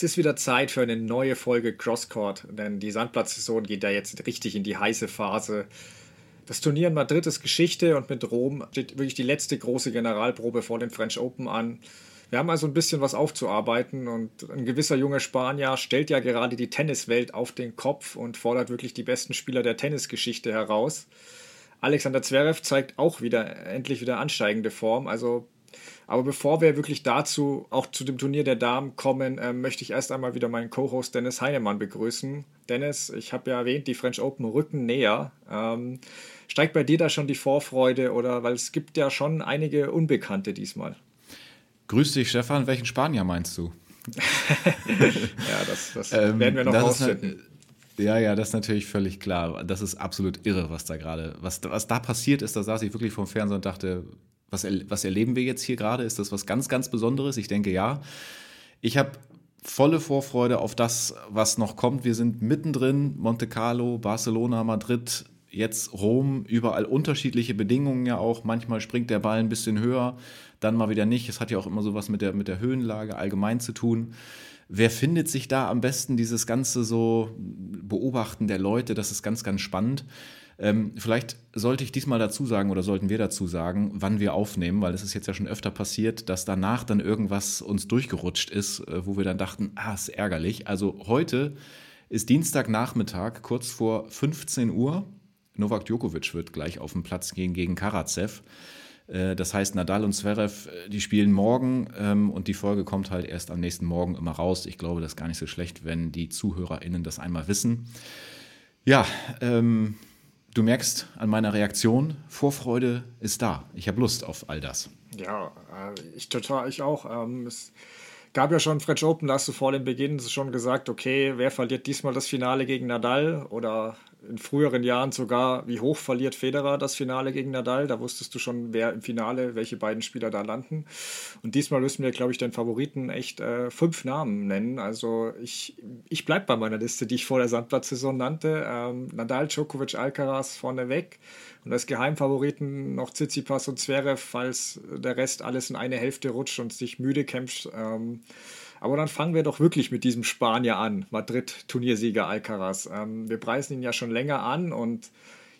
Es ist wieder Zeit für eine neue Folge Crosscourt, denn die Sandplatzsaison geht ja jetzt richtig in die heiße Phase. Das Turnier in Madrid ist Geschichte und mit Rom steht wirklich die letzte große Generalprobe vor den French Open an. Wir haben also ein bisschen was aufzuarbeiten und ein gewisser junger Spanier stellt ja gerade die Tenniswelt auf den Kopf und fordert wirklich die besten Spieler der Tennisgeschichte heraus. Alexander Zverev zeigt auch wieder endlich wieder ansteigende Form. Also, aber bevor wir wirklich dazu, auch zu dem Turnier der Damen kommen, äh, möchte ich erst einmal wieder meinen Co-Host Dennis Heinemann begrüßen. Dennis, ich habe ja erwähnt, die French Open rücken näher. Ähm, steigt bei dir da schon die Vorfreude oder weil es gibt ja schon einige Unbekannte diesmal? Grüß dich, Stefan. Welchen Spanier meinst du? ja, das, das ähm, werden wir noch rausfinden. Ja, ja, das ist natürlich völlig klar. Das ist absolut irre, was da gerade, was, was da passiert ist. Da saß ich wirklich vom Fernseher und dachte, was, was erleben wir jetzt hier gerade? Ist das was ganz, ganz Besonderes? Ich denke ja. Ich habe volle Vorfreude auf das, was noch kommt. Wir sind mittendrin, Monte Carlo, Barcelona, Madrid, jetzt Rom, überall unterschiedliche Bedingungen ja auch. Manchmal springt der Ball ein bisschen höher, dann mal wieder nicht. Es hat ja auch immer sowas mit der, mit der Höhenlage allgemein zu tun. Wer findet sich da am besten dieses ganze so Beobachten der Leute? Das ist ganz, ganz spannend. Ähm, vielleicht sollte ich diesmal dazu sagen oder sollten wir dazu sagen, wann wir aufnehmen, weil es ist jetzt ja schon öfter passiert, dass danach dann irgendwas uns durchgerutscht ist, äh, wo wir dann dachten, ah, ist ärgerlich. Also heute ist Dienstagnachmittag, kurz vor 15 Uhr. Novak Djokovic wird gleich auf den Platz gehen gegen Karatsev. Äh, das heißt, Nadal und Zverev, äh, die spielen morgen ähm, und die Folge kommt halt erst am nächsten Morgen immer raus. Ich glaube, das ist gar nicht so schlecht, wenn die ZuhörerInnen das einmal wissen. Ja, ähm, du merkst an meiner Reaktion, Vorfreude ist da. Ich habe Lust auf all das. Ja, äh, ich total, ich auch. Ähm, es gab ja schon French Open, da hast du vor dem Beginn schon gesagt, okay, wer verliert diesmal das Finale gegen Nadal oder in früheren Jahren sogar, wie hoch verliert Federer das Finale gegen Nadal. Da wusstest du schon, wer im Finale, welche beiden Spieler da landen. Und diesmal müssen wir, glaube ich, den Favoriten echt äh, fünf Namen nennen. Also ich, ich bleibe bei meiner Liste, die ich vor der Sandplatzsaison nannte. Ähm, Nadal, Djokovic, Alcaraz vorneweg. Und als Geheimfavoriten noch Tsitsipas und Zverev, falls der Rest alles in eine Hälfte rutscht und sich müde kämpft. Ähm, aber dann fangen wir doch wirklich mit diesem Spanier an, Madrid-Turniersieger Alcaraz. Ähm, wir preisen ihn ja schon länger an und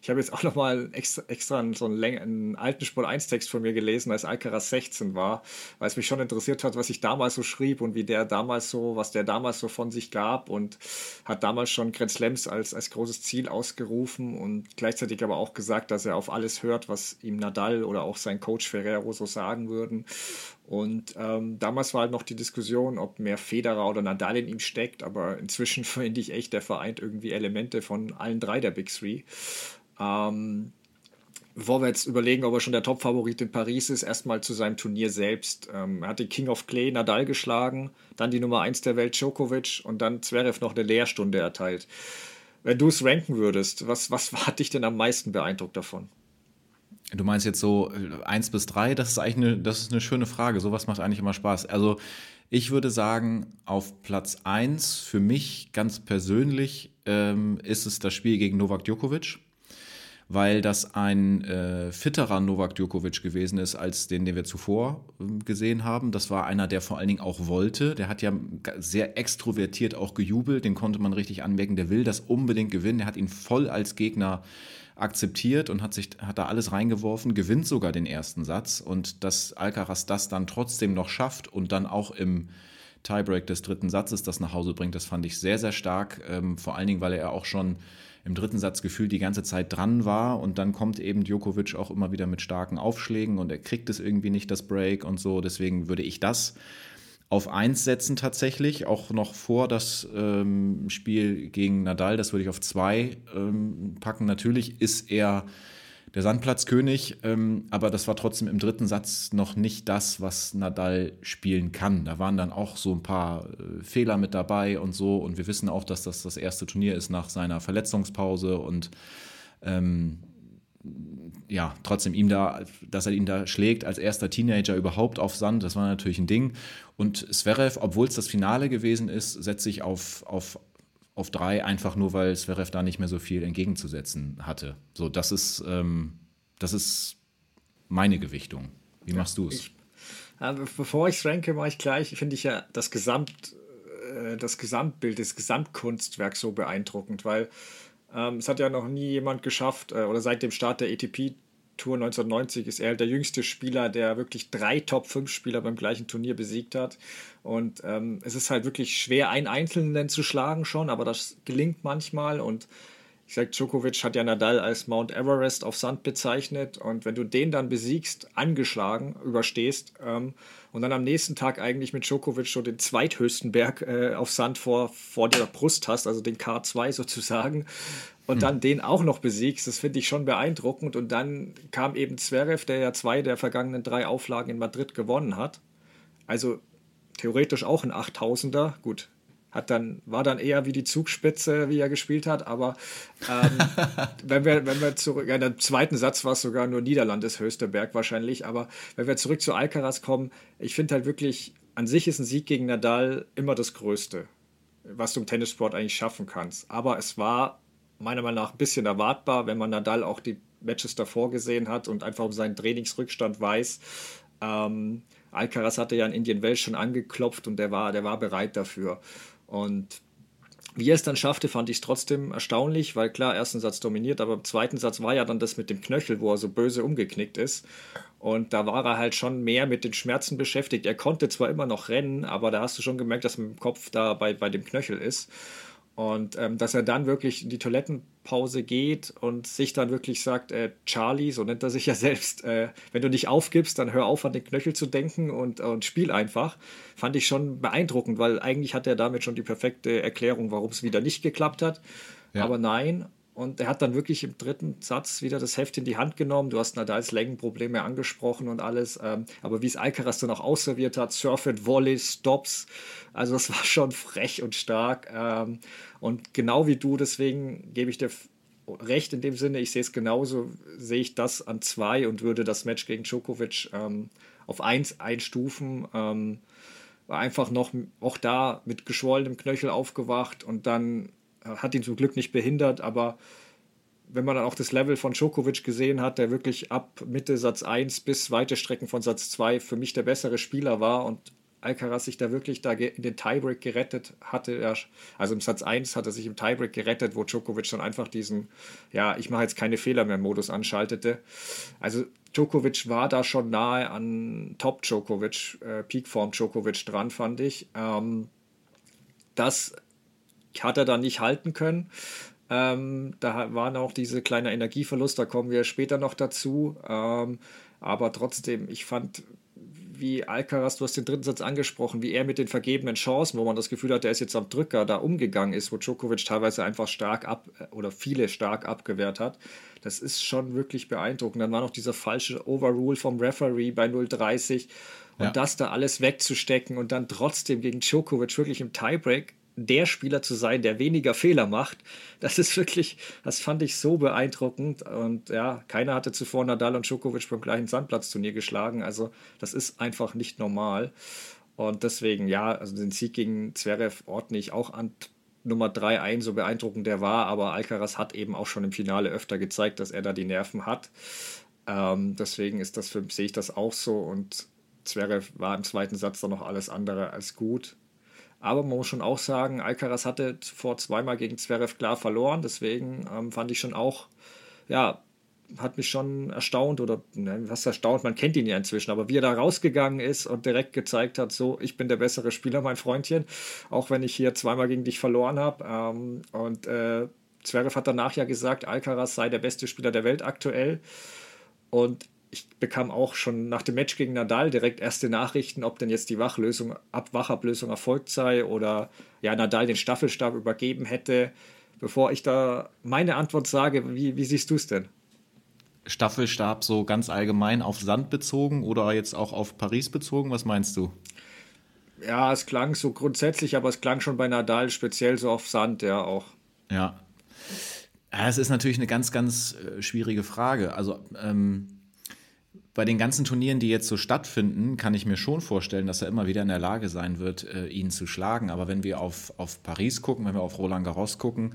ich habe jetzt auch nochmal extra, extra so einen, einen alten Sport 1-Text von mir gelesen, als Alcaraz 16 war, weil es mich schon interessiert hat, was ich damals so schrieb und wie der damals so, was der damals so von sich gab und hat damals schon Grand Slams als, als großes Ziel ausgerufen und gleichzeitig aber auch gesagt, dass er auf alles hört, was ihm Nadal oder auch sein Coach Ferrero so sagen würden. Und ähm, damals war halt noch die Diskussion, ob mehr Federer oder Nadal in ihm steckt, aber inzwischen finde ich echt, der vereint irgendwie Elemente von allen drei der Big Three. Ähm, bevor wir jetzt überlegen, ob er schon der Top-Favorit in Paris ist, erstmal zu seinem Turnier selbst. Ähm, er hat den King of Clay Nadal geschlagen, dann die Nummer 1 der Welt Djokovic und dann Zverev noch eine Lehrstunde erteilt. Wenn du es ranken würdest, was, was hat dich denn am meisten beeindruckt davon? Du meinst jetzt so 1 äh, bis 3, das ist eigentlich eine, das ist eine schöne Frage. Sowas macht eigentlich immer Spaß. Also ich würde sagen, auf Platz 1 für mich ganz persönlich ähm, ist es das Spiel gegen Novak Djokovic weil das ein äh, fitterer Novak Djokovic gewesen ist als den, den wir zuvor äh, gesehen haben. Das war einer, der vor allen Dingen auch wollte. Der hat ja sehr extrovertiert auch gejubelt, den konnte man richtig anmerken. Der will das unbedingt gewinnen. Er hat ihn voll als Gegner akzeptiert und hat sich hat da alles reingeworfen, gewinnt sogar den ersten Satz und dass Alcaraz das dann trotzdem noch schafft und dann auch im Tiebreak des dritten Satzes das nach Hause bringt, das fand ich sehr sehr stark. Ähm, vor allen Dingen, weil er auch schon im dritten Satz gefühlt die ganze Zeit dran war und dann kommt eben Djokovic auch immer wieder mit starken Aufschlägen und er kriegt es irgendwie nicht, das Break und so. Deswegen würde ich das auf 1 setzen tatsächlich, auch noch vor das ähm, Spiel gegen Nadal, das würde ich auf 2 ähm, packen. Natürlich ist er der Sandplatzkönig, ähm, aber das war trotzdem im dritten Satz noch nicht das, was Nadal spielen kann. Da waren dann auch so ein paar äh, Fehler mit dabei und so. Und wir wissen auch, dass das das erste Turnier ist nach seiner Verletzungspause und ähm, ja, trotzdem ihm da, dass er ihn da schlägt als erster Teenager überhaupt auf Sand, das war natürlich ein Ding. Und Zverev, obwohl es das Finale gewesen ist, setze ich auf, auf auf drei, einfach nur, weil Zverev da nicht mehr so viel entgegenzusetzen hatte. So, das ist, ähm, das ist meine Gewichtung. Wie machst du es? Bevor ich es ranke, mache ich gleich, finde ich ja das Gesamt äh, das Gesamtbild, das Gesamtkunstwerk so beeindruckend, weil ähm, es hat ja noch nie jemand geschafft, äh, oder seit dem Start der ATP Tour 1990 ist er der jüngste Spieler, der wirklich drei Top-5-Spieler beim gleichen Turnier besiegt hat. Und ähm, es ist halt wirklich schwer, einen Einzelnen zu schlagen schon, aber das gelingt manchmal. Und ich sage, Djokovic hat ja Nadal als Mount Everest auf Sand bezeichnet und wenn du den dann besiegst, angeschlagen, überstehst ähm, und dann am nächsten Tag eigentlich mit Djokovic schon den zweithöchsten Berg äh, auf Sand vor, vor der Brust hast, also den K2 sozusagen, und hm. dann den auch noch besiegst, das finde ich schon beeindruckend. Und dann kam eben Zverev, der ja zwei der vergangenen drei Auflagen in Madrid gewonnen hat. Also theoretisch auch ein 8000er. Gut, hat dann, war dann eher wie die Zugspitze, wie er gespielt hat, aber ähm, wenn, wir, wenn wir zurück, ja, in der zweiten Satz war es sogar nur Niederlandes höchster Berg wahrscheinlich, aber wenn wir zurück zu Alcaraz kommen, ich finde halt wirklich, an sich ist ein Sieg gegen Nadal immer das Größte, was du im Tennissport eigentlich schaffen kannst. Aber es war meiner Meinung nach ein bisschen erwartbar, wenn man Nadal auch die Matches davor gesehen hat und einfach um seinen Trainingsrückstand weiß. Ähm, Alcaraz hatte ja in Indian Wells schon angeklopft und der war, der war bereit dafür. Und wie er es dann schaffte, fand ich es trotzdem erstaunlich, weil klar, ersten Satz dominiert, aber im zweiten Satz war ja dann das mit dem Knöchel, wo er so böse umgeknickt ist. Und da war er halt schon mehr mit den Schmerzen beschäftigt. Er konnte zwar immer noch rennen, aber da hast du schon gemerkt, dass mit dem Kopf da bei, bei dem Knöchel ist. Und ähm, dass er dann wirklich in die Toilettenpause geht und sich dann wirklich sagt, äh, Charlie, so nennt er sich ja selbst, äh, wenn du nicht aufgibst, dann hör auf an den Knöchel zu denken und, und spiel einfach. Fand ich schon beeindruckend, weil eigentlich hat er damit schon die perfekte Erklärung, warum es wieder nicht geklappt hat. Ja. Aber nein, und er hat dann wirklich im dritten Satz wieder das Heft in die Hand genommen. Du hast Nadals Längenprobleme angesprochen und alles. Ähm, aber wie es Alcaraz dann auch ausserviert hat, Surf and Volley, Stops. Also das war schon frech und stark. Ähm, und genau wie du, deswegen gebe ich dir recht in dem Sinne. Ich sehe es genauso, sehe ich das an zwei und würde das Match gegen Djokovic ähm, auf eins einstufen. War einfach noch auch da mit geschwollenem Knöchel aufgewacht und dann hat ihn zum Glück nicht behindert, aber wenn man dann auch das Level von Djokovic gesehen hat, der wirklich ab Mitte Satz 1 bis weite Strecken von Satz 2 für mich der bessere Spieler war und Alcaraz sich da wirklich da in den Tiebreak gerettet hatte. Also im Satz 1 hat er sich im Tiebreak gerettet, wo Djokovic dann einfach diesen, ja, ich mache jetzt keine Fehler mehr Modus anschaltete. Also Djokovic war da schon nahe an Top Djokovic, äh, Peakform Djokovic dran, fand ich. Ähm, das hat er dann nicht halten können. Ähm, da waren auch diese kleine Energieverlust, da kommen wir später noch dazu. Ähm, aber trotzdem, ich fand, wie Alcaraz, du hast den dritten Satz angesprochen, wie er mit den vergebenen Chancen, wo man das Gefühl hat, er ist jetzt am Drücker, da umgegangen ist, wo Djokovic teilweise einfach stark ab oder viele stark abgewehrt hat. Das ist schon wirklich beeindruckend. Dann war noch dieser falsche Overrule vom Referee bei 0,30 und ja. das da alles wegzustecken und dann trotzdem gegen Djokovic wirklich im Tiebreak der Spieler zu sein, der weniger Fehler macht. Das ist wirklich, das fand ich so beeindruckend. Und ja, keiner hatte zuvor Nadal und Djokovic beim gleichen Sandplatzturnier geschlagen. Also das ist einfach nicht normal. Und deswegen, ja, also den Sieg gegen Zverev ordne ich auch an Nummer 3 ein, so beeindruckend der war. Aber Alcaraz hat eben auch schon im Finale öfter gezeigt, dass er da die Nerven hat. Ähm, deswegen ist das für, sehe ich das auch so. Und Zverev war im zweiten Satz dann noch alles andere als gut. Aber man muss schon auch sagen, Alcaraz hatte vor zweimal gegen Zverev klar verloren. Deswegen ähm, fand ich schon auch, ja, hat mich schon erstaunt oder ne, was erstaunt, man kennt ihn ja inzwischen, aber wie er da rausgegangen ist und direkt gezeigt hat, so, ich bin der bessere Spieler, mein Freundchen, auch wenn ich hier zweimal gegen dich verloren habe. Ähm, und äh, Zverev hat danach ja gesagt, Alcaraz sei der beste Spieler der Welt aktuell. Und ich bekam auch schon nach dem Match gegen Nadal direkt erste Nachrichten, ob denn jetzt die Wachlösung, Abwachablösung erfolgt sei oder ja, Nadal den Staffelstab übergeben hätte. Bevor ich da meine Antwort sage, wie, wie siehst du es denn? Staffelstab so ganz allgemein auf Sand bezogen oder jetzt auch auf Paris bezogen? Was meinst du? Ja, es klang so grundsätzlich, aber es klang schon bei Nadal speziell so auf Sand, ja auch. Ja. Ja, es ist natürlich eine ganz, ganz äh, schwierige Frage. Also, ähm, bei den ganzen Turnieren, die jetzt so stattfinden, kann ich mir schon vorstellen, dass er immer wieder in der Lage sein wird, äh, ihn zu schlagen. Aber wenn wir auf, auf Paris gucken, wenn wir auf Roland Garros gucken,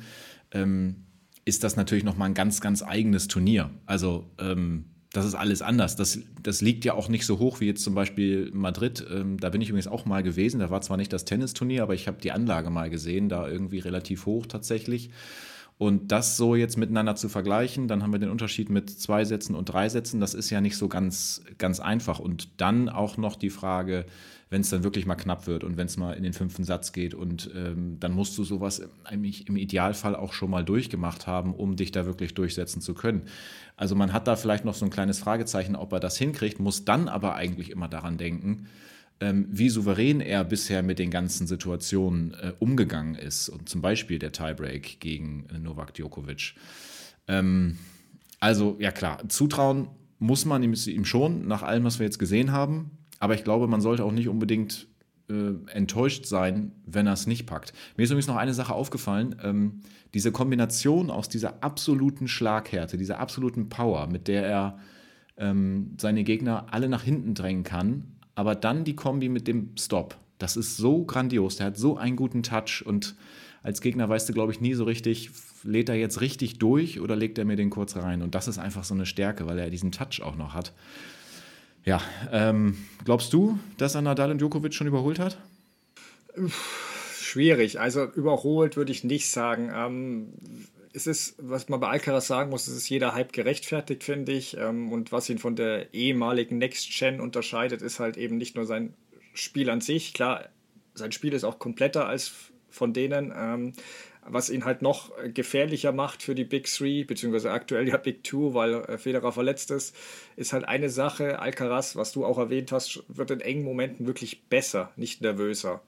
ähm, ist das natürlich nochmal ein ganz, ganz eigenes Turnier. Also ähm, das ist alles anders. Das, das liegt ja auch nicht so hoch wie jetzt zum Beispiel Madrid. Ähm, da bin ich übrigens auch mal gewesen. Da war zwar nicht das Tennisturnier, aber ich habe die Anlage mal gesehen, da irgendwie relativ hoch tatsächlich. Und das so jetzt miteinander zu vergleichen, dann haben wir den Unterschied mit zwei Sätzen und drei Sätzen, das ist ja nicht so ganz, ganz einfach. Und dann auch noch die Frage, wenn es dann wirklich mal knapp wird und wenn es mal in den fünften Satz geht. Und ähm, dann musst du sowas eigentlich im Idealfall auch schon mal durchgemacht haben, um dich da wirklich durchsetzen zu können. Also man hat da vielleicht noch so ein kleines Fragezeichen, ob er das hinkriegt, muss dann aber eigentlich immer daran denken, wie souverän er bisher mit den ganzen Situationen äh, umgegangen ist. Und zum Beispiel der Tiebreak gegen äh, Novak Djokovic. Ähm, also ja klar, zutrauen muss man ihm, ihm schon, nach allem, was wir jetzt gesehen haben. Aber ich glaube, man sollte auch nicht unbedingt äh, enttäuscht sein, wenn er es nicht packt. Mir ist übrigens noch eine Sache aufgefallen. Ähm, diese Kombination aus dieser absoluten Schlaghärte, dieser absoluten Power, mit der er ähm, seine Gegner alle nach hinten drängen kann, aber dann die Kombi mit dem Stop. Das ist so grandios. Der hat so einen guten Touch und als Gegner weißt du, glaube ich, nie so richtig, lädt er jetzt richtig durch oder legt er mir den kurz rein? Und das ist einfach so eine Stärke, weil er diesen Touch auch noch hat. Ja, ähm, glaubst du, dass er Nadal und Djokovic schon überholt hat? Schwierig. Also überholt würde ich nicht sagen. Ähm, es ist, was man bei Alcaraz sagen muss, es ist jeder Hype gerechtfertigt, finde ich. Ähm, und was ihn von der ehemaligen Next Gen unterscheidet, ist halt eben nicht nur sein Spiel an sich. Klar, sein Spiel ist auch kompletter als von denen. Ähm, was ihn halt noch gefährlicher macht für die Big Three, beziehungsweise aktuell ja Big Two, weil äh, Federer verletzt ist, ist halt eine Sache, Alcaraz, was du auch erwähnt hast, wird in engen Momenten wirklich besser, nicht nervöser.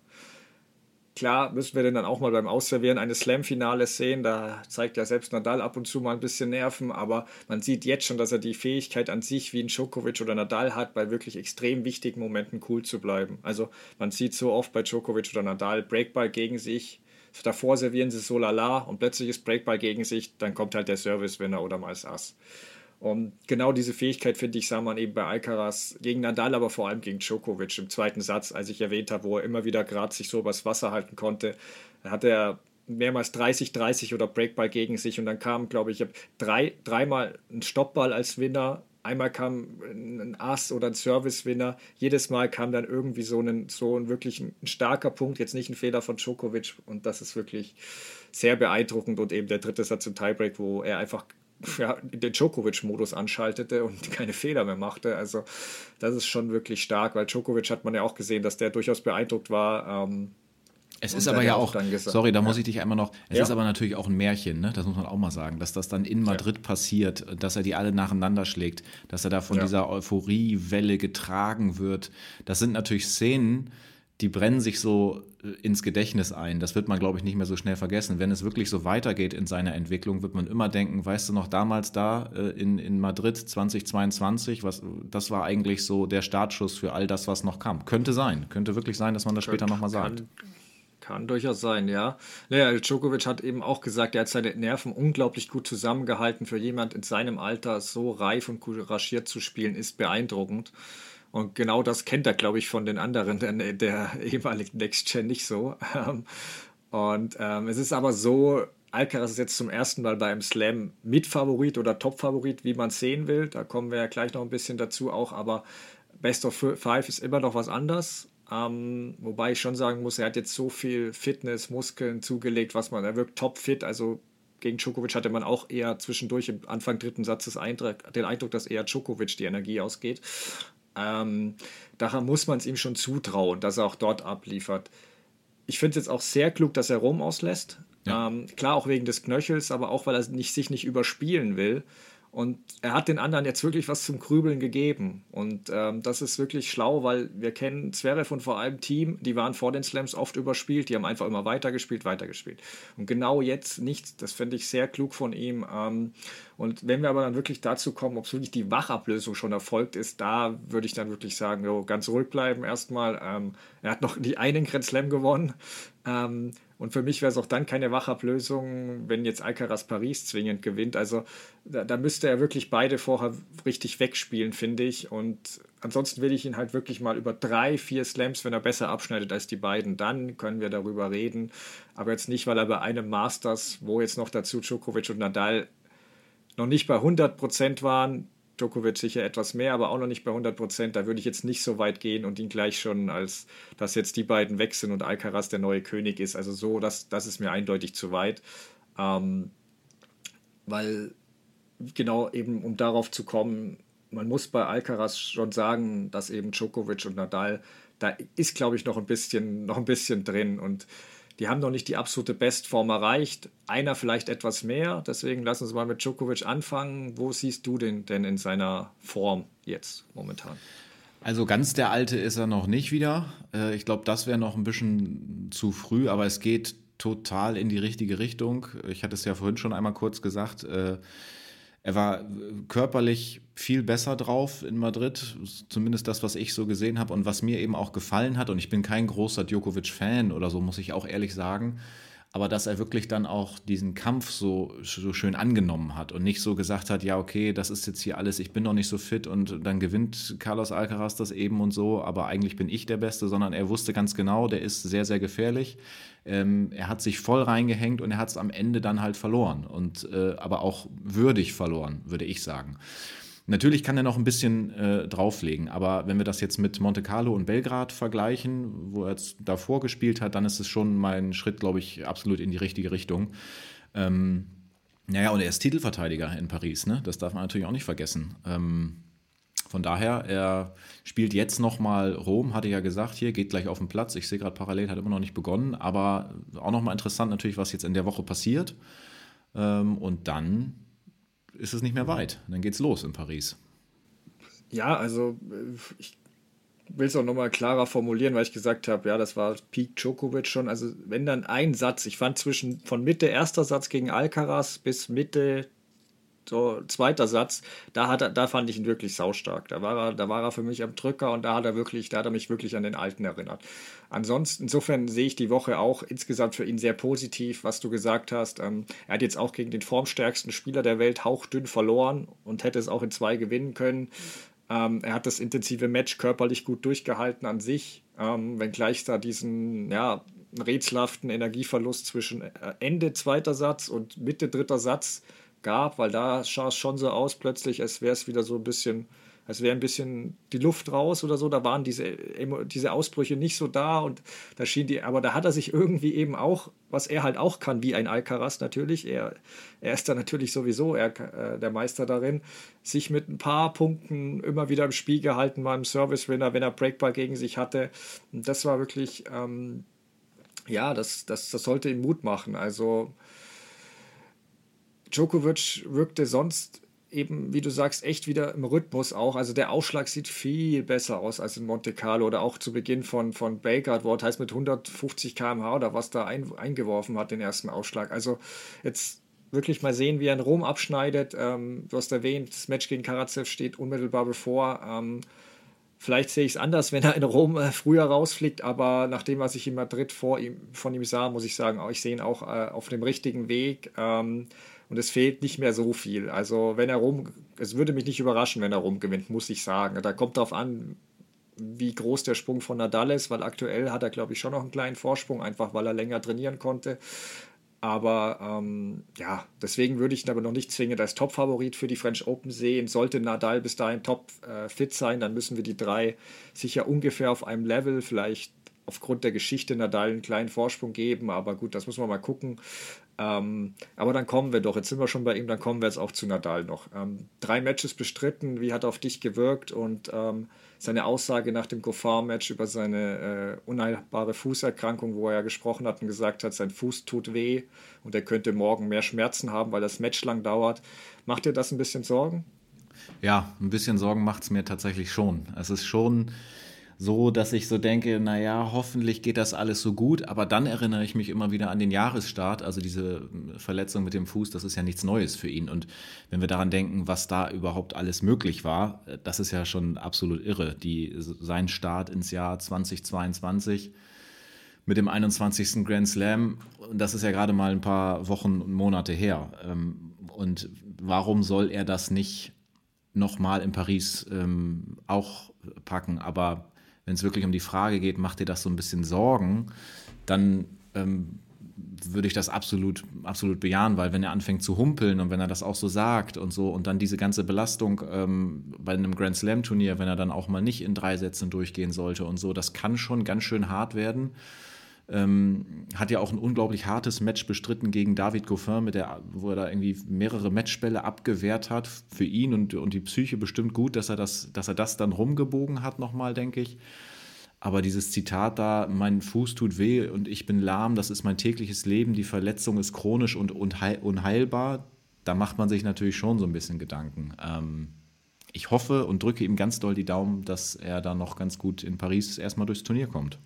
Klar müssen wir den dann auch mal beim Ausservieren eines Slam-Finales sehen. Da zeigt ja selbst Nadal ab und zu mal ein bisschen Nerven, aber man sieht jetzt schon, dass er die Fähigkeit an sich wie ein Djokovic oder Nadal hat, bei wirklich extrem wichtigen Momenten cool zu bleiben. Also man sieht so oft bei Djokovic oder Nadal Breakball gegen sich, davor servieren sie so lala und plötzlich ist Breakball gegen sich, dann kommt halt der Service-Winner oder mal das Ass. Und genau diese Fähigkeit, finde ich, sah man eben bei Alcaraz gegen Nadal, aber vor allem gegen Djokovic im zweiten Satz, als ich erwähnt habe, wo er immer wieder gerade sich so übers Wasser halten konnte. Da hat er mehrmals 30, 30 oder Breakball gegen sich und dann kam, glaube ich, drei, dreimal ein Stoppball als Winner. Einmal kam ein Ass oder ein Service-Winner. Jedes Mal kam dann irgendwie so ein, so ein wirklich ein starker Punkt, jetzt nicht ein Fehler von Djokovic. Und das ist wirklich sehr beeindruckend. Und eben der dritte Satz im Tiebreak, wo er einfach ja, den Djokovic-Modus anschaltete und keine Fehler mehr machte. Also das ist schon wirklich stark, weil Djokovic hat man ja auch gesehen, dass der durchaus beeindruckt war. Ähm, es ist aber ja auch, sorry, da ja. muss ich dich einmal noch, es ja. ist aber natürlich auch ein Märchen, ne? das muss man auch mal sagen, dass das dann in Madrid ja. passiert, dass er die alle nacheinander schlägt, dass er da von dieser Euphoriewelle getragen wird. Das sind natürlich Szenen, die brennen sich so äh, ins Gedächtnis ein. Das wird man, glaube ich, nicht mehr so schnell vergessen. Wenn es wirklich so weitergeht in seiner Entwicklung, wird man immer denken, weißt du noch, damals da äh, in, in Madrid 2022, was, das war eigentlich so der Startschuss für all das, was noch kam. Könnte sein, könnte wirklich sein, dass man das später nochmal sagt. Kann, kann durchaus sein, ja. Naja, Djokovic hat eben auch gesagt, er hat seine Nerven unglaublich gut zusammengehalten. Für jemand in seinem Alter so reif und couragiert zu spielen, ist beeindruckend. Und genau das kennt er, glaube ich, von den anderen der, der ehemaligen Next Gen nicht so. Ähm, und ähm, es ist aber so, Alcaraz ist jetzt zum ersten Mal beim Slam Mitfavorit oder Topfavorit, wie man es sehen will. Da kommen wir ja gleich noch ein bisschen dazu auch, aber Best of Five ist immer noch was anderes. Ähm, wobei ich schon sagen muss, er hat jetzt so viel Fitness, Muskeln zugelegt, was man, er wirkt topfit, also gegen Djokovic hatte man auch eher zwischendurch im Anfang dritten Satzes Eindruck, den Eindruck, dass eher Djokovic die Energie ausgeht. Ähm, daher muss man es ihm schon zutrauen, dass er auch dort abliefert. Ich finde es jetzt auch sehr klug, dass er Rom auslässt. Ja. Ähm, klar, auch wegen des Knöchels, aber auch, weil er nicht, sich nicht überspielen will. Und er hat den anderen jetzt wirklich was zum Grübeln gegeben. Und ähm, das ist wirklich schlau, weil wir kennen Zverev und vor allem Team, die waren vor den Slams oft überspielt, die haben einfach immer weitergespielt, weitergespielt. Und genau jetzt nichts, das finde ich sehr klug von ihm. Ähm, und wenn wir aber dann wirklich dazu kommen, ob es wirklich die Wachablösung schon erfolgt ist, da würde ich dann wirklich sagen, jo, ganz ruhig bleiben erstmal. Ähm, er hat noch die einen Grand Slam gewonnen. Und für mich wäre es auch dann keine Wachablösung, wenn jetzt Alcaraz Paris zwingend gewinnt. Also da, da, müsste er wirklich beide vorher richtig wegspielen, finde ich. Und ansonsten will ich ihn halt wirklich mal über drei, vier Slams, wenn er besser abschneidet als die beiden, dann können wir darüber reden. Aber jetzt nicht, weil er bei einem Masters, wo jetzt noch dazu Djokovic und Nadal noch nicht bei 100% waren, Djokovic sicher etwas mehr, aber auch noch nicht bei 100 Prozent. Da würde ich jetzt nicht so weit gehen und ihn gleich schon als, dass jetzt die beiden weg sind und Alcaraz der neue König ist. Also so, das, das ist mir eindeutig zu weit. Ähm, weil genau eben, um darauf zu kommen, man muss bei Alcaraz schon sagen, dass eben Djokovic und Nadal, da ist, glaube ich, noch ein bisschen, noch ein bisschen drin und die haben noch nicht die absolute Bestform erreicht. Einer vielleicht etwas mehr. Deswegen lass uns mal mit Djokovic anfangen. Wo siehst du den denn in seiner Form jetzt momentan? Also ganz der Alte ist er noch nicht wieder. Äh, ich glaube, das wäre noch ein bisschen zu früh, aber es geht total in die richtige Richtung. Ich hatte es ja vorhin schon einmal kurz gesagt. Äh, er war körperlich viel besser drauf in Madrid, zumindest das, was ich so gesehen habe und was mir eben auch gefallen hat. Und ich bin kein großer Djokovic-Fan oder so, muss ich auch ehrlich sagen aber dass er wirklich dann auch diesen Kampf so, so schön angenommen hat und nicht so gesagt hat, ja, okay, das ist jetzt hier alles, ich bin noch nicht so fit und dann gewinnt Carlos Alcaraz das eben und so, aber eigentlich bin ich der Beste, sondern er wusste ganz genau, der ist sehr, sehr gefährlich. Ähm, er hat sich voll reingehängt und er hat es am Ende dann halt verloren und äh, aber auch würdig verloren, würde ich sagen. Natürlich kann er noch ein bisschen äh, drauflegen, aber wenn wir das jetzt mit Monte Carlo und Belgrad vergleichen, wo er jetzt davor gespielt hat, dann ist es schon mein Schritt, glaube ich, absolut in die richtige Richtung. Ähm, naja, und er ist Titelverteidiger in Paris, ne? das darf man natürlich auch nicht vergessen. Ähm, von daher, er spielt jetzt nochmal Rom, hatte ja gesagt, hier geht gleich auf den Platz. Ich sehe gerade parallel, hat immer noch nicht begonnen, aber auch nochmal interessant natürlich, was jetzt in der Woche passiert. Ähm, und dann ist es nicht mehr weit. Dann geht's los in Paris. Ja, also äh, ich will es auch nochmal klarer formulieren, weil ich gesagt habe, ja, das war Peak Djokovic schon. Also wenn dann ein Satz, ich fand zwischen von Mitte erster Satz gegen Alcaraz bis Mitte so zweiter Satz, da hat er, da fand ich ihn wirklich saustark. Da war er, da war er für mich am Drücker und da hat er wirklich, da hat er mich wirklich an den Alten erinnert. Ansonsten, insofern sehe ich die Woche auch insgesamt für ihn sehr positiv, was du gesagt hast. Ähm, er hat jetzt auch gegen den formstärksten Spieler der Welt hauchdünn verloren und hätte es auch in zwei gewinnen können. Ähm, er hat das intensive Match körperlich gut durchgehalten an sich, ähm, wenngleich da diesen, ja, rätselhaften Energieverlust zwischen äh, Ende zweiter Satz und Mitte dritter Satz gab, weil da sah es schon so aus plötzlich, als wäre es wieder so ein bisschen, als wäre ein bisschen die Luft raus oder so. Da waren diese, diese Ausbrüche nicht so da und da schien die, aber da hat er sich irgendwie eben auch, was er halt auch kann, wie ein Alcaraz natürlich, er, er ist da natürlich sowieso er, äh, der Meister darin, sich mit ein paar Punkten immer wieder im Spiel gehalten, mal im Service-Winner, wenn er Breakball gegen sich hatte. Und das war wirklich, ähm, ja, das, das, das sollte ihm Mut machen. Also, Djokovic wirkte sonst eben, wie du sagst, echt wieder im Rhythmus auch. Also der Ausschlag sieht viel besser aus als in Monte Carlo oder auch zu Beginn von, von Baker, wo heißt mit 150 km/h oder was da ein, eingeworfen hat, den ersten Ausschlag. Also jetzt wirklich mal sehen, wie er in Rom abschneidet. Ähm, du hast erwähnt, das Match gegen Karatsev steht unmittelbar bevor. Ähm, vielleicht sehe ich es anders, wenn er in Rom äh, früher rausfliegt, aber nachdem, was ich in Madrid vor ihm, von ihm sah, muss ich sagen, ich sehe ihn auch äh, auf dem richtigen Weg. Ähm, und es fehlt nicht mehr so viel. Also wenn er rum, es würde mich nicht überraschen, wenn er rumgewinnt, muss ich sagen. Da kommt darauf an, wie groß der Sprung von Nadal ist, weil aktuell hat er, glaube ich, schon noch einen kleinen Vorsprung, einfach weil er länger trainieren konnte. Aber ähm, ja, deswegen würde ich ihn aber noch nicht zwingend als Top-Favorit für die French Open sehen. Sollte Nadal bis dahin top äh, fit sein, dann müssen wir die drei sicher ungefähr auf einem Level, vielleicht aufgrund der Geschichte Nadal einen kleinen Vorsprung geben. Aber gut, das muss man mal gucken. Ähm, aber dann kommen wir doch, jetzt sind wir schon bei ihm, dann kommen wir jetzt auch zu Nadal noch. Ähm, drei Matches bestritten, wie hat er auf dich gewirkt und ähm, seine Aussage nach dem Goffard-Match über seine äh, unheilbare Fußerkrankung, wo er ja gesprochen hat und gesagt hat, sein Fuß tut weh und er könnte morgen mehr Schmerzen haben, weil das Match lang dauert. Macht dir das ein bisschen Sorgen? Ja, ein bisschen Sorgen macht es mir tatsächlich schon. Es ist schon so, dass ich so denke, naja, hoffentlich geht das alles so gut, aber dann erinnere ich mich immer wieder an den Jahresstart, also diese Verletzung mit dem Fuß, das ist ja nichts Neues für ihn. Und wenn wir daran denken, was da überhaupt alles möglich war, das ist ja schon absolut irre, die, sein Start ins Jahr 2022 mit dem 21. Grand Slam, das ist ja gerade mal ein paar Wochen und Monate her. Ähm, und warum soll er das nicht nochmal in Paris ähm, auch packen, aber wenn es wirklich um die Frage geht, macht dir das so ein bisschen Sorgen, dann ähm, würde ich das absolut, absolut bejahen, weil wenn er anfängt zu humpeln und wenn er das auch so sagt und so und dann diese ganze Belastung ähm, bei einem Grand Slam Turnier, wenn er dann auch mal nicht in drei Sätzen durchgehen sollte und so, das kann schon ganz schön hart werden. Ähm, hat ja auch ein unglaublich hartes Match bestritten gegen David Goffin, mit der, wo er da irgendwie mehrere Matchbälle abgewehrt hat. Für ihn und, und die Psyche bestimmt gut, dass er das, dass er das dann rumgebogen hat, nochmal, denke ich. Aber dieses Zitat da, mein Fuß tut weh und ich bin lahm, das ist mein tägliches Leben, die Verletzung ist chronisch und unheilbar, da macht man sich natürlich schon so ein bisschen Gedanken. Ähm, ich hoffe und drücke ihm ganz doll die Daumen, dass er da noch ganz gut in Paris erstmal durchs Turnier kommt.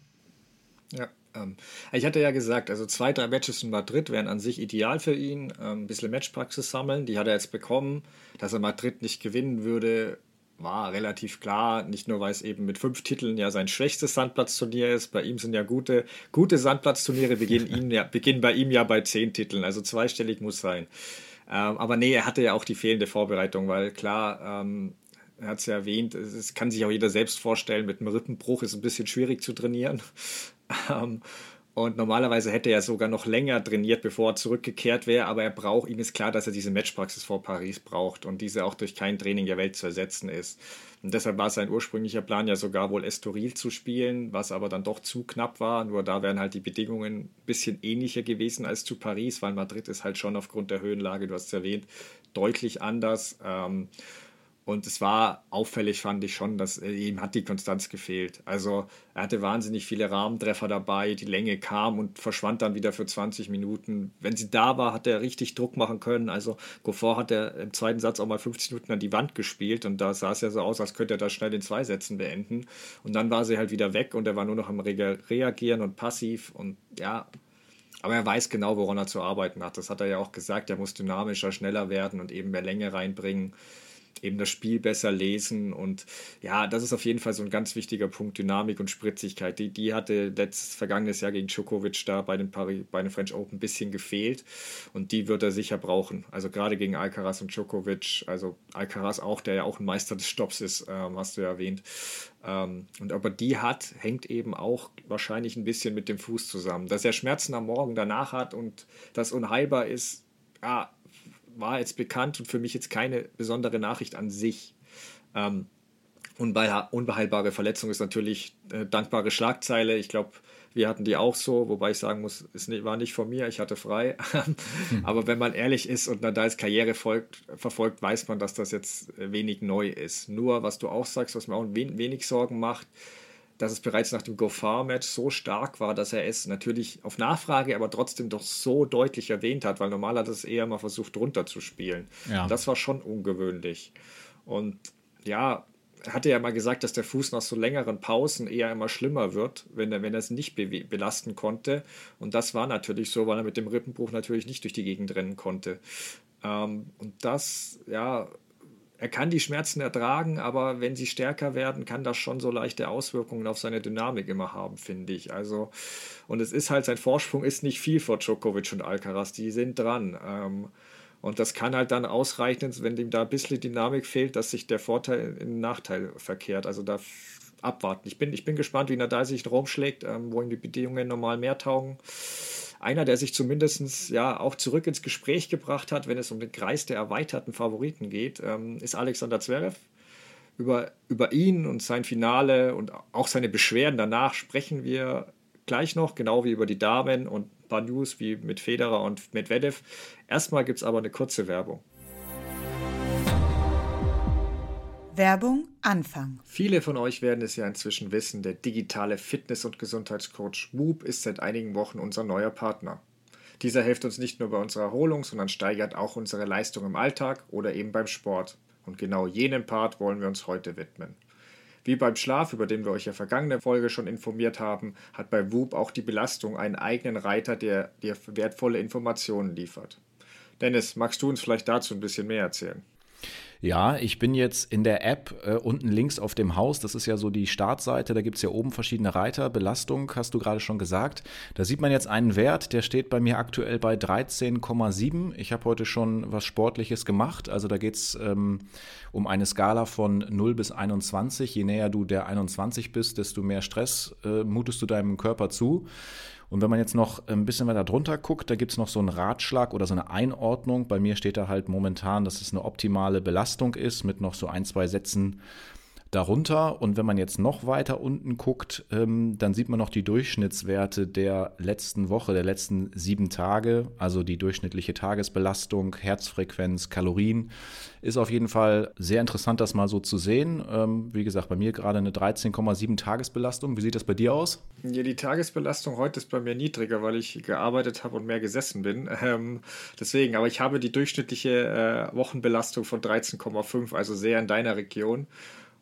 Ja, ähm, ich hatte ja gesagt, also zwei, drei Matches in Madrid wären an sich ideal für ihn. Ähm, ein bisschen Matchpraxis sammeln, die hat er jetzt bekommen. Dass er Madrid nicht gewinnen würde, war relativ klar, nicht nur weil es eben mit fünf Titeln ja sein schwächstes Sandplatzturnier ist. Bei ihm sind ja gute, gute Sandplatzturniere, beginnen, ihn ja, beginnen bei ihm ja bei zehn Titeln, also zweistellig muss sein. Ähm, aber nee, er hatte ja auch die fehlende Vorbereitung, weil klar, ähm, er hat es ja erwähnt, es kann sich auch jeder selbst vorstellen, mit einem Rippenbruch ist es ein bisschen schwierig zu trainieren. Ähm, und normalerweise hätte er sogar noch länger trainiert, bevor er zurückgekehrt wäre, aber er braucht, ihm ist klar, dass er diese Matchpraxis vor Paris braucht und diese auch durch kein Training der Welt zu ersetzen ist. Und deshalb war sein ursprünglicher Plan ja sogar wohl Estoril zu spielen, was aber dann doch zu knapp war. Nur da wären halt die Bedingungen ein bisschen ähnlicher gewesen als zu Paris, weil Madrid ist halt schon aufgrund der Höhenlage, du hast es erwähnt, deutlich anders. Ähm, und es war auffällig, fand ich schon, dass äh, ihm hat die Konstanz gefehlt. Also er hatte wahnsinnig viele Rahmentreffer dabei, die Länge kam und verschwand dann wieder für 20 Minuten. Wenn sie da war, hat er richtig Druck machen können. Also Goffort hat er im zweiten Satz auch mal 50 Minuten an die Wand gespielt und da sah es ja so aus, als könnte er das schnell in zwei Sätzen beenden. Und dann war sie halt wieder weg und er war nur noch am Reagieren und passiv und ja, aber er weiß genau, woran er zu arbeiten hat. Das hat er ja auch gesagt. Er muss dynamischer, schneller werden und eben mehr Länge reinbringen eben das Spiel besser lesen. Und ja, das ist auf jeden Fall so ein ganz wichtiger Punkt, Dynamik und Spritzigkeit. Die, die hatte letztes vergangenes Jahr gegen Djokovic da bei den, Paris, bei den French Open ein bisschen gefehlt. Und die wird er sicher brauchen. Also gerade gegen Alcaraz und Djokovic, also Alcaraz auch, der ja auch ein Meister des Stops ist, ähm, hast du ja erwähnt. Ähm, und aber die hat, hängt eben auch wahrscheinlich ein bisschen mit dem Fuß zusammen. Dass er Schmerzen am Morgen danach hat und das unheilbar ist, ja, war jetzt bekannt und für mich jetzt keine besondere Nachricht an sich. Ähm, unbeheilbare Verletzung ist natürlich äh, dankbare Schlagzeile. Ich glaube, wir hatten die auch so, wobei ich sagen muss, es war nicht von mir, ich hatte frei. hm. Aber wenn man ehrlich ist und Nadals Karriere folgt, verfolgt, weiß man, dass das jetzt wenig neu ist. Nur, was du auch sagst, was mir auch wenig Sorgen macht, dass es bereits nach dem Goffard-Match so stark war, dass er es natürlich auf Nachfrage, aber trotzdem doch so deutlich erwähnt hat, weil normal hat es eher mal versucht runterzuspielen. Ja. Das war schon ungewöhnlich. Und ja, er hatte ja mal gesagt, dass der Fuß nach so längeren Pausen eher immer schlimmer wird, wenn er, wenn er es nicht be belasten konnte. Und das war natürlich so, weil er mit dem Rippenbruch natürlich nicht durch die Gegend rennen konnte. Ähm, und das, ja, er kann die Schmerzen ertragen, aber wenn sie stärker werden, kann das schon so leichte Auswirkungen auf seine Dynamik immer haben, finde ich. Also, und es ist halt, sein Vorsprung ist nicht viel vor Djokovic und Alcaraz, die sind dran. Ähm, und das kann halt dann ausreichen, wenn ihm da ein bisschen Dynamik fehlt, dass sich der Vorteil in Nachteil verkehrt. Also da abwarten. Ich bin, ich bin gespannt, wie Nadal sich in Rom schlägt, ähm, wo ihm die Bedingungen normal mehr taugen einer, der sich zumindest ja auch zurück ins Gespräch gebracht hat, wenn es um den Kreis der erweiterten Favoriten geht, ähm, ist Alexander Zverev. Über, über ihn und sein Finale und auch seine Beschwerden danach sprechen wir gleich noch, genau wie über die Damen und ein paar News wie mit Federer und Medvedev. Erstmal gibt es aber eine kurze Werbung. Werbung Anfang. Viele von euch werden es ja inzwischen wissen, der digitale Fitness- und Gesundheitscoach Whoop ist seit einigen Wochen unser neuer Partner. Dieser hilft uns nicht nur bei unserer Erholung, sondern steigert auch unsere Leistung im Alltag oder eben beim Sport. Und genau jenen Part wollen wir uns heute widmen. Wie beim Schlaf, über den wir euch ja vergangene Folge schon informiert haben, hat bei Whoop auch die Belastung einen eigenen Reiter, der dir wertvolle Informationen liefert. Dennis, magst du uns vielleicht dazu ein bisschen mehr erzählen? Ja, ich bin jetzt in der App äh, unten links auf dem Haus. Das ist ja so die Startseite. Da gibt es ja oben verschiedene Reiter. Belastung hast du gerade schon gesagt. Da sieht man jetzt einen Wert, der steht bei mir aktuell bei 13,7. Ich habe heute schon was Sportliches gemacht. Also da geht es ähm, um eine Skala von 0 bis 21. Je näher du der 21 bist, desto mehr Stress äh, mutest du deinem Körper zu. Und wenn man jetzt noch ein bisschen weiter drunter guckt, da gibt es noch so einen Ratschlag oder so eine Einordnung. Bei mir steht da halt momentan, dass es eine optimale Belastung ist mit noch so ein, zwei Sätzen darunter. Und wenn man jetzt noch weiter unten guckt, ähm, dann sieht man noch die Durchschnittswerte der letzten Woche, der letzten sieben Tage, also die durchschnittliche Tagesbelastung, Herzfrequenz, Kalorien. Ist auf jeden Fall sehr interessant, das mal so zu sehen. Ähm, wie gesagt, bei mir gerade eine 13,7 Tagesbelastung. Wie sieht das bei dir aus? Ja, die Tagesbelastung heute ist bei mir niedriger, weil ich gearbeitet habe und mehr gesessen bin. Ähm, deswegen, aber ich habe die durchschnittliche äh, Wochenbelastung von 13,5, also sehr in deiner Region.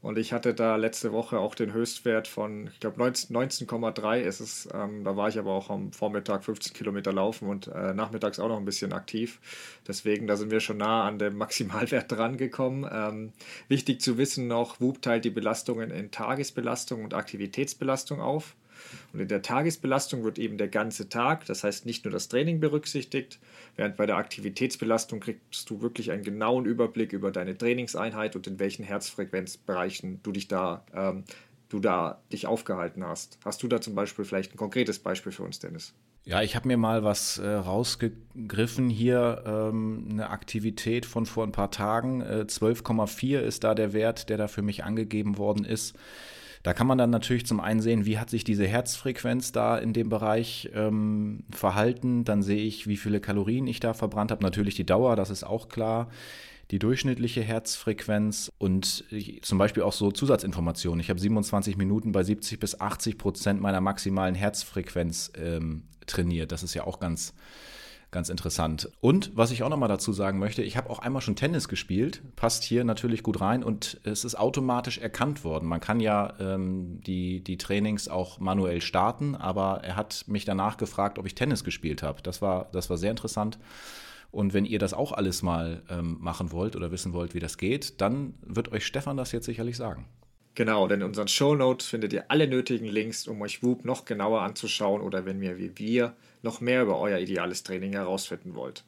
Und ich hatte da letzte Woche auch den Höchstwert von, ich glaube, 19,3 ist es. Ähm, da war ich aber auch am Vormittag 15 Kilometer laufen und äh, nachmittags auch noch ein bisschen aktiv. Deswegen, da sind wir schon nah an dem Maximalwert dran gekommen. Ähm, wichtig zu wissen noch, WUP teilt die Belastungen in Tagesbelastung und Aktivitätsbelastung auf. Und in der Tagesbelastung wird eben der ganze Tag, das heißt nicht nur das Training berücksichtigt, während bei der Aktivitätsbelastung kriegst du wirklich einen genauen Überblick über deine Trainingseinheit und in welchen Herzfrequenzbereichen du dich da, ähm, du da dich aufgehalten hast. Hast du da zum Beispiel vielleicht ein konkretes Beispiel für uns, Dennis? Ja, ich habe mir mal was äh, rausgegriffen hier, ähm, eine Aktivität von vor ein paar Tagen. Äh, 12,4 ist da der Wert, der da für mich angegeben worden ist. Da kann man dann natürlich zum einen sehen, wie hat sich diese Herzfrequenz da in dem Bereich ähm, verhalten. Dann sehe ich, wie viele Kalorien ich da verbrannt habe. Natürlich die Dauer, das ist auch klar. Die durchschnittliche Herzfrequenz und ich, zum Beispiel auch so Zusatzinformationen. Ich habe 27 Minuten bei 70 bis 80 Prozent meiner maximalen Herzfrequenz ähm, trainiert. Das ist ja auch ganz, ganz interessant. Und was ich auch nochmal dazu sagen möchte, ich habe auch einmal schon Tennis gespielt, passt hier natürlich gut rein und es ist automatisch erkannt worden. Man kann ja ähm, die, die Trainings auch manuell starten, aber er hat mich danach gefragt, ob ich Tennis gespielt habe. Das war, das war sehr interessant. Und wenn ihr das auch alles mal ähm, machen wollt oder wissen wollt, wie das geht, dann wird euch Stefan das jetzt sicherlich sagen. Genau, denn in unseren Show Notes findet ihr alle nötigen Links, um euch Whoop noch genauer anzuschauen oder wenn ihr wie wir noch mehr über euer ideales Training herausfinden wollt.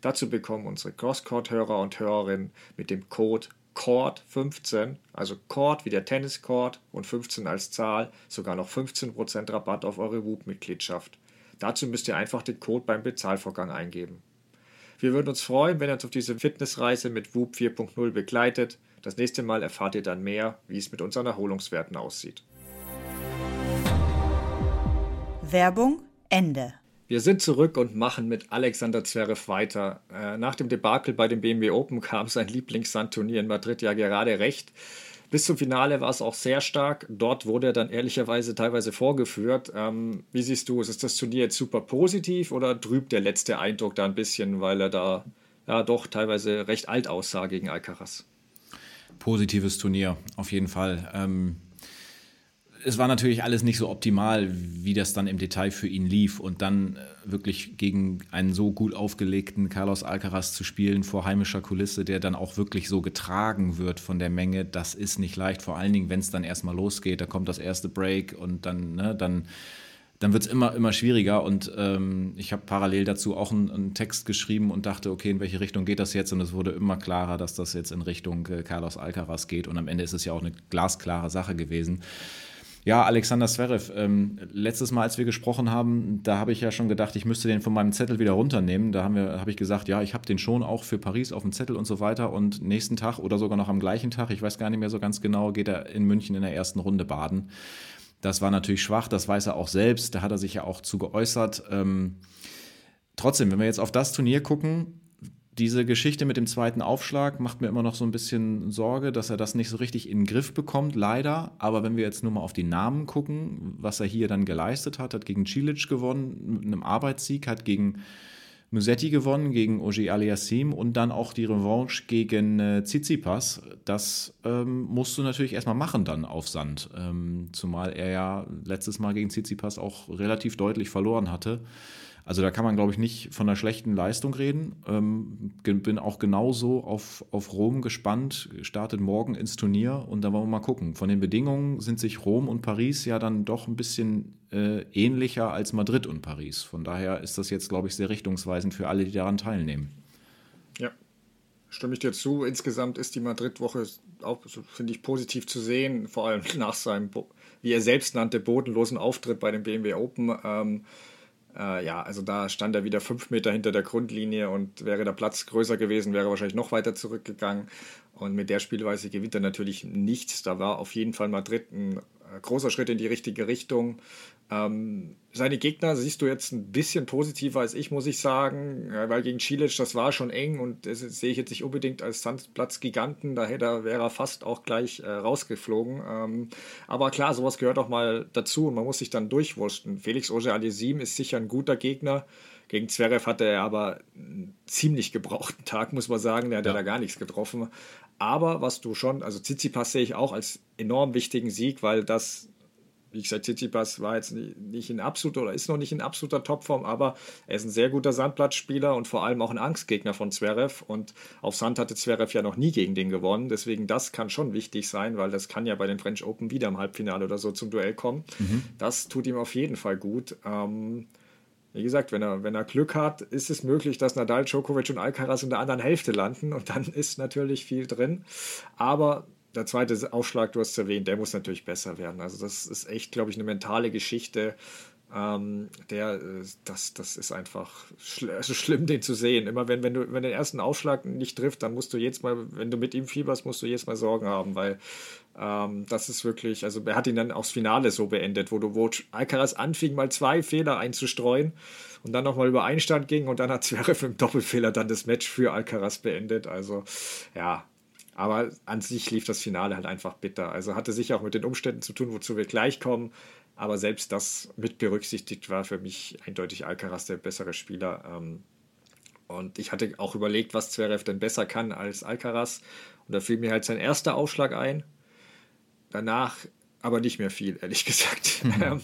Dazu bekommen unsere Crosscourt-Hörer und Hörerinnen mit dem Code CORD15, also CORD wie der Tenniscord und 15 als Zahl, sogar noch 15% Rabatt auf eure Whoop-Mitgliedschaft. Dazu müsst ihr einfach den Code beim Bezahlvorgang eingeben. Wir würden uns freuen, wenn ihr uns auf diese Fitnessreise mit Whoop 4.0 begleitet. Das nächste Mal erfahrt ihr dann mehr, wie es mit unseren Erholungswerten aussieht. Werbung Ende. Wir sind zurück und machen mit Alexander Zverev weiter. Äh, nach dem Debakel bei dem BMW Open kam sein Lieblingssandturnier in Madrid ja gerade recht. Bis zum Finale war es auch sehr stark. Dort wurde er dann ehrlicherweise teilweise vorgeführt. Ähm, wie siehst du, ist das Turnier jetzt super positiv oder trübt der letzte Eindruck da ein bisschen, weil er da ja doch teilweise recht alt aussah gegen Alcaraz? Positives Turnier, auf jeden Fall. Ähm, es war natürlich alles nicht so optimal, wie das dann im Detail für ihn lief. Und dann äh, wirklich gegen einen so gut aufgelegten Carlos Alcaraz zu spielen vor heimischer Kulisse, der dann auch wirklich so getragen wird von der Menge, das ist nicht leicht. Vor allen Dingen, wenn es dann erstmal losgeht, da kommt das erste Break und dann, ne, dann, dann wird es immer, immer schwieriger. Und ähm, ich habe parallel dazu auch einen, einen, Text geschrieben und dachte, okay, in welche Richtung geht das jetzt? Und es wurde immer klarer, dass das jetzt in Richtung äh, Carlos Alcaraz geht. Und am Ende ist es ja auch eine glasklare Sache gewesen. Ja, Alexander Zverev. Ähm, letztes Mal, als wir gesprochen haben, da habe ich ja schon gedacht, ich müsste den von meinem Zettel wieder runternehmen. Da habe ich gesagt, ja, ich habe den schon auch für Paris auf dem Zettel und so weiter. Und nächsten Tag oder sogar noch am gleichen Tag, ich weiß gar nicht mehr so ganz genau, geht er in München in der ersten Runde baden. Das war natürlich schwach, das weiß er auch selbst. Da hat er sich ja auch zu geäußert. Ähm, trotzdem, wenn wir jetzt auf das Turnier gucken, diese Geschichte mit dem zweiten Aufschlag macht mir immer noch so ein bisschen Sorge, dass er das nicht so richtig in den Griff bekommt, leider. Aber wenn wir jetzt nur mal auf die Namen gucken, was er hier dann geleistet hat, hat gegen Cilic gewonnen, mit einem Arbeitssieg, hat gegen Musetti gewonnen, gegen Oji Aliassim und dann auch die Revanche gegen äh, Tsitsipas. Das ähm, musst du natürlich erstmal machen dann auf Sand, ähm, zumal er ja letztes Mal gegen Tsitsipas auch relativ deutlich verloren hatte. Also da kann man, glaube ich, nicht von einer schlechten Leistung reden. Ähm, bin auch genauso auf, auf Rom gespannt, startet morgen ins Turnier und da wollen wir mal gucken. Von den Bedingungen sind sich Rom und Paris ja dann doch ein bisschen äh, ähnlicher als Madrid und Paris. Von daher ist das jetzt, glaube ich, sehr richtungsweisend für alle, die daran teilnehmen. Ja, stimme ich dir zu. Insgesamt ist die Madrid-Woche auch, finde ich, positiv zu sehen, vor allem nach seinem, wie er selbst nannte, bodenlosen Auftritt bei dem BMW Open. Ähm, Äh, ja, also da stand er wieder fünf Meter hinter der Grundlinie und wäre der Platz größer gewesen, wäre er wahrscheinlich noch weiter zurückgegangen. Und mit der Spielweise gewinnt er natürlich nichts. Da war auf jeden Fall Madrid ein großer Schritt in die richtige Richtung. Ähm, seine Gegner siehst du jetzt ein bisschen positiver als ich, muss ich sagen, weil gegen Cilic, das war schon eng und das sehe ich jetzt nicht unbedingt als Sandplatz-Giganten, da hätte, wäre er fast auch gleich äh, rausgeflogen. Ähm, aber klar, sowas gehört auch mal dazu und man muss sich dann durchwursten. Felix Auger-Aliassime ist sicher ein guter Gegner. Gegen Zverev hatte er aber einen ziemlich gebrauchten Tag, muss man sagen. Der hat ja. da gar nichts getroffen. Aber was du schon, also Tsitsipas sehe ich auch als enorm wichtigen Sieg, weil das wie gesagt, Tsitsipas war jetzt nicht in absoluter oder ist noch nicht in absoluter Topform, aber er ist ein sehr guter Sandplatzspieler und vor allem auch ein Angstgegner von Zverev. Und auf Sand hatte Zverev ja noch nie gegen den gewonnen. Deswegen das kann schon wichtig sein, weil das kann ja bei den French Open wieder im Halbfinale oder so zum Duell kommen. Mhm. Das tut ihm auf jeden Fall gut. Ähm, wie gesagt, wenn er, wenn er Glück hat, ist es möglich, dass Nadal, Djokovic und Alcaraz in der anderen Hälfte landen und dann ist natürlich viel drin. Aber der zweite Aufschlag, du hast erwähnt, der muss natürlich besser werden. Also das ist echt, glaube ich, eine mentale Geschichte. Ähm, der, äh, das, das ist einfach schl also schlimm, den zu sehen. Immer wenn, wenn du, wenn der ersten Aufschlag nicht trifft, dann musst du jetzt mal, wenn du mit ihm fieberst, musst du jetzt mal Sorgen haben, weil ähm, das ist wirklich, also er hat ihn dann aufs Finale so beendet, wo du, wo Alcaraz anfing, mal zwei Fehler einzustreuen und dann nochmal über Einstand ging und dann hat Zverev im Doppelfehler dann das Match für Alcaraz beendet. Also ja, aber an sich lief das Finale halt einfach bitter. Also hatte sicher auch mit den Umständen zu tun, wozu wir gleich kommen. Aber selbst das mit berücksichtigt war für mich eindeutig Alcaraz der bessere Spieler. Ähm, und ich hatte auch überlegt, was Zverev denn besser kann als Alcaraz. Und da fiel mir halt sein erster Aufschlag ein. Danach aber nicht mehr viel, ehrlich gesagt. Mhm.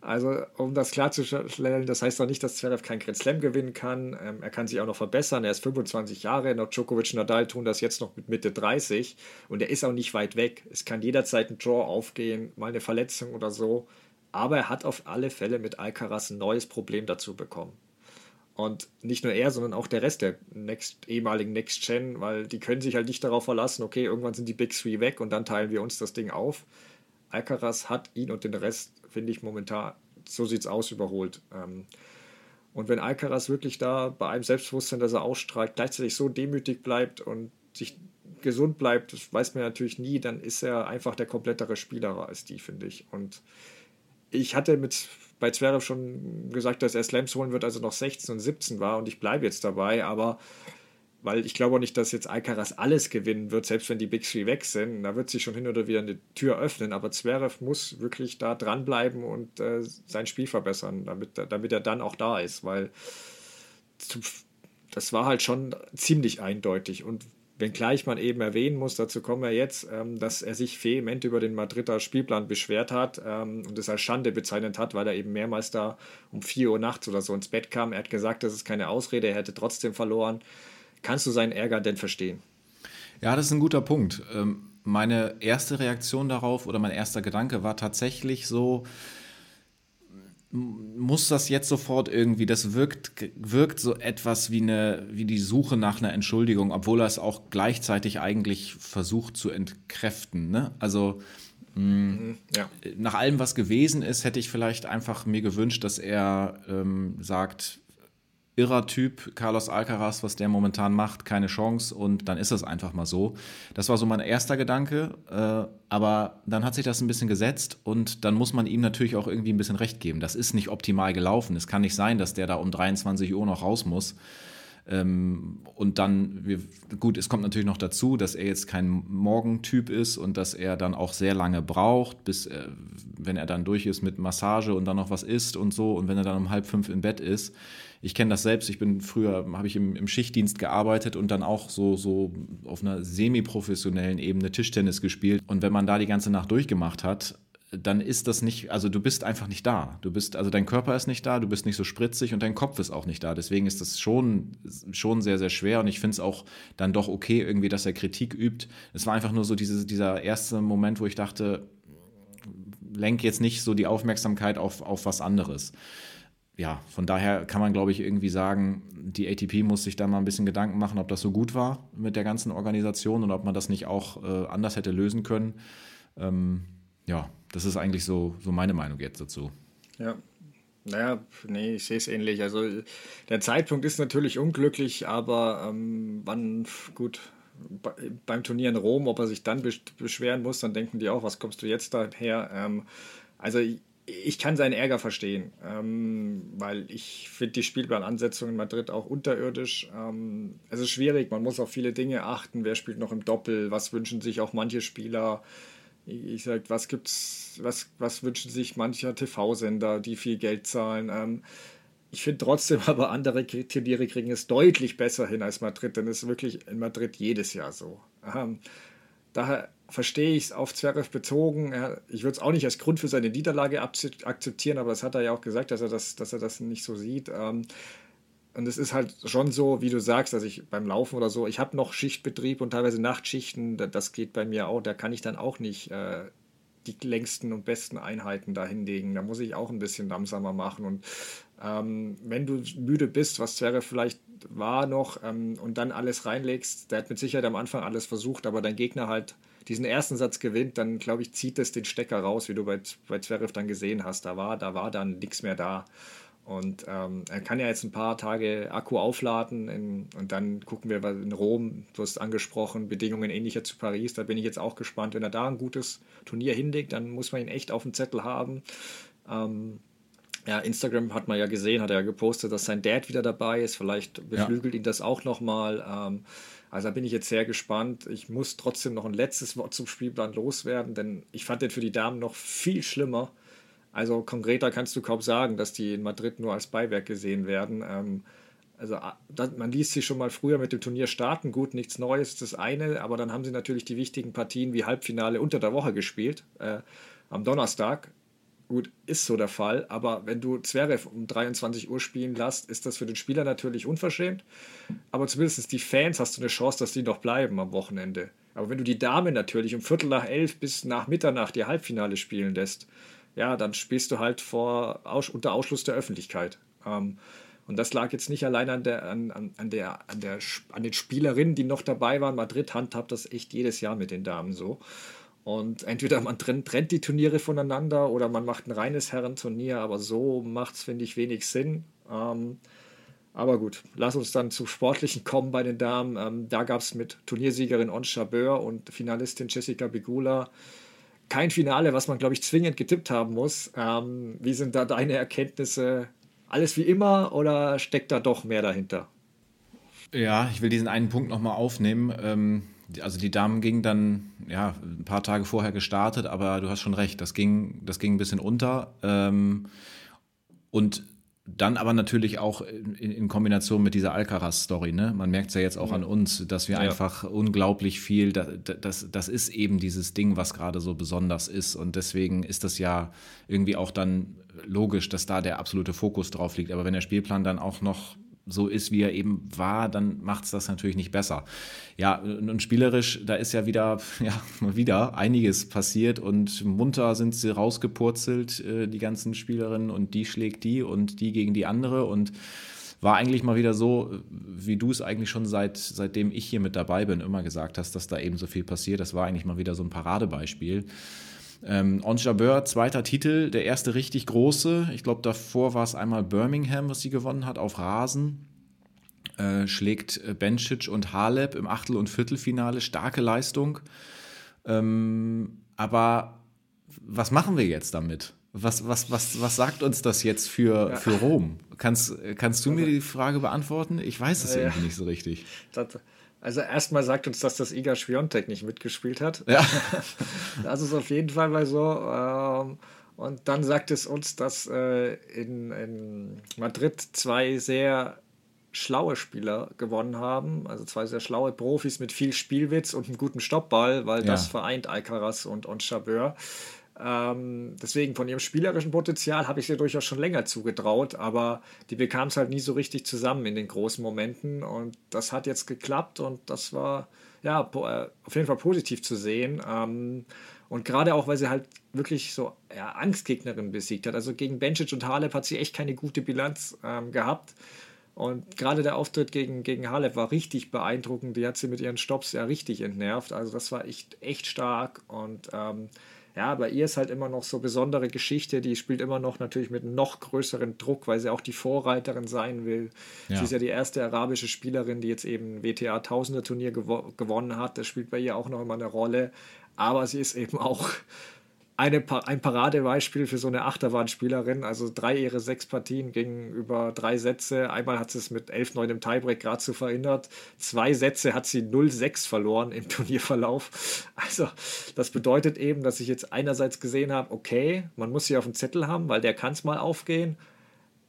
Also, um das klarzustellen, das heißt doch nicht, dass Zverev kein Grand Slam gewinnen kann. Ähm, er kann sich auch noch verbessern. Er ist 25 Jahre. Noch Djokovic und Nadal tun das jetzt noch mit Mitte 30. Und er ist auch nicht weit weg. Es kann jederzeit ein Draw aufgehen, mal eine Verletzung oder so. Aber er hat auf alle Fälle mit Alcaraz ein neues Problem dazu bekommen. Und nicht nur er, sondern auch der Rest der Next, ehemaligen Next Gen, weil die können sich halt nicht darauf verlassen, okay, irgendwann sind die Big Three weg und dann teilen wir uns das Ding auf. Alcaraz hat ihn und den Rest finde ich momentan, so sieht es aus, überholt. Ähm, und wenn Alcaraz wirklich da bei einem Selbstbewusstsein, das er ausstrahlt, gleichzeitig so demütig bleibt und sich gesund bleibt, das weiß man natürlich nie, dann ist er einfach der komplettere Spieler als die, finde ich. Und ich hatte mit bei Zverev schon gesagt, dass er Slams holen wird, als er noch 16 und 17 war und ich bleibe jetzt dabei, aber weil ich glaube auch nicht, dass jetzt Alcaraz alles gewinnen wird, selbst wenn die Big Three weg sind. Da wird sich schon hin oder wieder eine Tür öffnen, aber Zverev muss wirklich da dranbleiben und äh, sein Spiel verbessern, damit, damit er dann auch da ist, weil das war halt schon ziemlich eindeutig und wenngleich man eben erwähnen muss, dazu kommen wir jetzt, ähm, dass er sich vehement über den Madrider Spielplan beschwert hat ähm, und es als Schande bezeichnet hat, weil er eben mehrmals da um 4 Uhr nachts oder so ins Bett kam. Er hat gesagt, das ist keine Ausrede, er hätte trotzdem verloren. Kannst du seinen Ärger denn verstehen? Ja, das ist ein guter Punkt. Ähm, meine erste Reaktion darauf oder mein erster Gedanke war tatsächlich so, muss das jetzt sofort irgendwie, das wirkt, wirkt so etwas wie, eine, wie die Suche nach einer Entschuldigung, obwohl er es auch gleichzeitig eigentlich versucht zu entkräften. Ne? Also mh, ja. nach allem, was gewesen ist, hätte ich vielleicht einfach mir gewünscht, dass er ähm, sagt, irrer Typ, Carlos Alcaraz, was der momentan macht, keine Chance und dann ist es einfach mal so. Das war so mein erster Gedanke, äh, aber dann hat sich das ein bisschen gesetzt und dann muss man ihm natürlich auch irgendwie ein bisschen recht geben. Das ist nicht optimal gelaufen. Es kann nicht sein, dass der da um 23 Uhr noch raus muss. Ähm, und dann, gut, es kommt natürlich noch dazu, dass er jetzt kein Morgentyp ist und dass er dann auch sehr lange braucht, bis, äh, wenn er dann durch ist mit Massage und dann noch was isst und so und wenn er dann um halb fünf im Bett ist ich kenne das selbst, ich bin früher, habe ich im, im, Schichtdienst gearbeitet und dann auch so, so auf einer semi-professionellen Ebene Tischtennis gespielt. Und wenn man da die ganze Nacht durchgemacht hat, dann ist das nicht, also du bist einfach nicht da. Du bist, also dein Körper ist nicht da, du bist nicht so spritzig und dein Kopf ist auch nicht da. Deswegen ist das schon, schon sehr, sehr schwer und ich finde es auch dann doch okay, irgendwie, dass er Kritik übt. Es war einfach nur so diese, dieser erste Moment, wo ich dachte, lenk jetzt nicht so die Aufmerksamkeit auf, auf was anderes ja, von daher kann man, glaube ich, irgendwie sagen, die ATP muss sich da mal ein bisschen Gedanken machen, ob das so gut war mit der ganzen Organisation und ob man das nicht auch äh, anders hätte lösen können. Ähm, ja, das ist eigentlich so, so meine Meinung jetzt dazu. Ja, Naja, nee, ich sehe es ähnlich. Also der Zeitpunkt ist natürlich unglücklich, aber ähm, wann, gut, beim Turnier in Rom, ob er sich dann beschweren muss, dann denken die auch, was kommst du jetzt daher? Ähm, also ich, kann seinen Ärger verstehen, ähm, weil ich finde die Spielplanansetzung in Madrid auch unterirdisch. Ähm, es ist schwierig, man muss auf viele Dinge achten. Wer spielt noch im Doppel? Was wünschen sich auch manche Spieler? Ich sage, was gibt's, was, was wünschen sich mancher TV-Sender, die viel Geld zahlen? Ähm, ich finde trotzdem aber andere Turniere kriegen es deutlich besser hin als Madrid, denn es ist wirklich in Madrid jedes Jahr so. Daher verstehe ich es auf Zverev bezogen. Ich würde es auch nicht als Grund für seine Niederlage akzeptieren, aber das hat er ja auch gesagt, dass er das, dass er das nicht so sieht. Ähm, und es ist halt schon so, wie du sagst, dass ich beim Laufen oder so, ich habe noch Schichtbetrieb und teilweise Nachtschichten, das geht bei mir auch, da kann ich dann auch nicht äh, die längsten und besten Einheiten da hinlegen. Da muss ich auch ein bisschen langsamer machen. Und ähm, wenn du müde bist, was Zverev vielleicht war noch, ähm, und dann alles reinlegst, der hat mit Sicherheit am Anfang alles versucht, aber dein Gegner halt diesen ersten Satz gewinnt, dann glaube ich, zieht es den Stecker raus, wie du bei, bei Zverev dann gesehen hast. Da war, da war dann nichts mehr da. Und ähm, er kann ja jetzt ein paar Tage Akku aufladen in, und dann gucken wir in Rom, du hast angesprochen, Bedingungen ähnlicher zu Paris. Da bin ich jetzt auch gespannt. Wenn er da ein gutes Turnier hinlegt, dann muss man ihn echt auf dem Zettel haben. Ähm, ja, Instagram hat man ja gesehen, hat er ja gepostet, dass sein Dad wieder dabei ist. Vielleicht beflügelt ja. ihn das auch nochmal. Ähm, also da bin ich jetzt sehr gespannt. Ich muss trotzdem noch ein letztes Wort zum Spielplan loswerden, denn ich fand den für die Damen noch viel schlimmer. Also konkreter kannst du kaum sagen, dass die in Madrid nur als Beiwerk gesehen werden. Ähm, also man liest sie schon mal früher mit dem Turnier starten, gut, nichts Neues, das eine, aber dann haben sie natürlich die wichtigen Partien wie Halbfinale unter der Woche gespielt, äh, am Donnerstag. Gut, ist so der Fall, aber wenn du Zverev um 23 Uhr spielen lässt, ist das für den Spieler natürlich unverschämt. Aber zumindest die Fans hast du eine Chance, dass die noch bleiben am Wochenende. Aber wenn du die Dame natürlich um Viertel nach elf bis nach Mitternacht ihr Halbfinale spielen lässt, ja, dann spielst du halt vor, unter Ausschluss der Öffentlichkeit. Ähm, und das lag jetzt nicht allein an, der, an, an, der, an, der, an den Spielerinnen, die noch dabei waren. Madrid handhabt das echt jedes Jahr mit den Damen so. Und entweder man trennt, trennt die Turniere voneinander oder man macht ein reines Herrenturnier, aber so macht es, finde ich, wenig Sinn. Ähm, aber gut, lass uns dann zum Sportlichen kommen bei den Damen. Ähm, da gab es mit Turniersiegerin On Chabeur und Finalistin Jessica Bigula kein Finale, was man, glaube ich, zwingend getippt haben muss. Ähm, wie sind da deine Erkenntnisse? Alles wie immer oder steckt da doch mehr dahinter? Ja, ich will diesen einen Punkt nochmal aufnehmen. Ähm, also die Damen gingen dann ja ein paar Tage vorher gestartet, aber du hast schon recht, das ging, das ging ein bisschen unter. Ähm, und dann aber natürlich auch in, in Kombination mit dieser Alcaraz-Story. Ne? Man merkt es ja jetzt auch ja. an uns, dass wir ja. einfach unglaublich viel, das, das, das ist eben dieses Ding, was gerade so besonders ist. Und deswegen ist das ja irgendwie auch dann logisch, dass da der absolute Fokus drauf liegt. Aber wenn der Spielplan dann auch noch so ist, wie er eben war, dann macht es das natürlich nicht besser. Ja, und spielerisch, da ist ja wieder, ja, wieder einiges passiert und munter sind sie rausgepurzelt, äh, die ganzen Spielerinnen, und die schlägt die und die gegen die andere und war eigentlich mal wieder so, wie du es eigentlich schon seit, seitdem ich hier mit dabei bin, immer gesagt hast, dass da eben so viel passiert. Das war eigentlich mal wieder so ein Paradebeispiel. Ähm, On Jabeur, zweiter Titel, der erste richtig große. Ich glaube, davor war es einmal Birmingham, was sie gewonnen hat, auf Rasen. Äh, schlägt äh, Bencic und Halep im Achtel- und Viertelfinale. Starke Leistung. Ähm, aber was machen wir jetzt damit? Was, was, was, was sagt uns das jetzt für, ja. für Rom? Kannst, kannst du mir die Frage beantworten? Ich weiß es ja, irgendwie nicht so richtig. Also erstmal sagt uns, dass das Iga Schwiontek nicht mitgespielt hat. Ja. das ist auf jeden Fall mal so. Ähm, und dann sagt es uns, dass äh, in, in Madrid zwei sehr schlaue Spieler gewonnen haben, also zwei sehr schlaue Profis mit viel Spielwitz und einem guten Stoppball, weil ja. das vereint Alcaraz und, und Chabeur. Ähm, deswegen von ihrem spielerischen Potenzial habe ich sie durchaus schon länger zugetraut, aber die bekam es halt nie so richtig zusammen in den großen Momenten und das hat jetzt geklappt und das war ja äh, auf jeden Fall positiv zu sehen. Ähm, und gerade auch, weil sie halt wirklich so ja, Angstgegnerin besiegt hat. Also gegen Bencic und Halep hat sie echt keine gute Bilanz ähm, gehabt. Und gerade der Auftritt gegen, gegen Halep war richtig beeindruckend. Die hat sie mit ihren Stops ja richtig entnervt. Also das war echt, echt stark. Und ähm, Ja, bei ihr ist halt immer noch so besondere Geschichte. Die spielt immer noch natürlich mit noch größeren Druck, weil sie auch die Vorreiterin sein will. Ja. Sie ist ja die erste arabische Spielerin, die jetzt eben WTA Tausender Turnier gewo gewonnen hat. Das spielt bei ihr auch noch immer eine Rolle. Aber sie ist eben auch eine, ein Paradebeispiel für so eine Achterbahnspielerin. Also drei ihre sechs Partien gingen über drei Sätze. Einmal hat sie es mit 11-9 im Tiebreak gerade so verhindert. Zwei Sätze hat sie 0-6 verloren im Turnierverlauf. Also das bedeutet eben, dass ich jetzt einerseits gesehen habe, okay, man muss sie auf dem Zettel haben, weil der kann es mal aufgehen.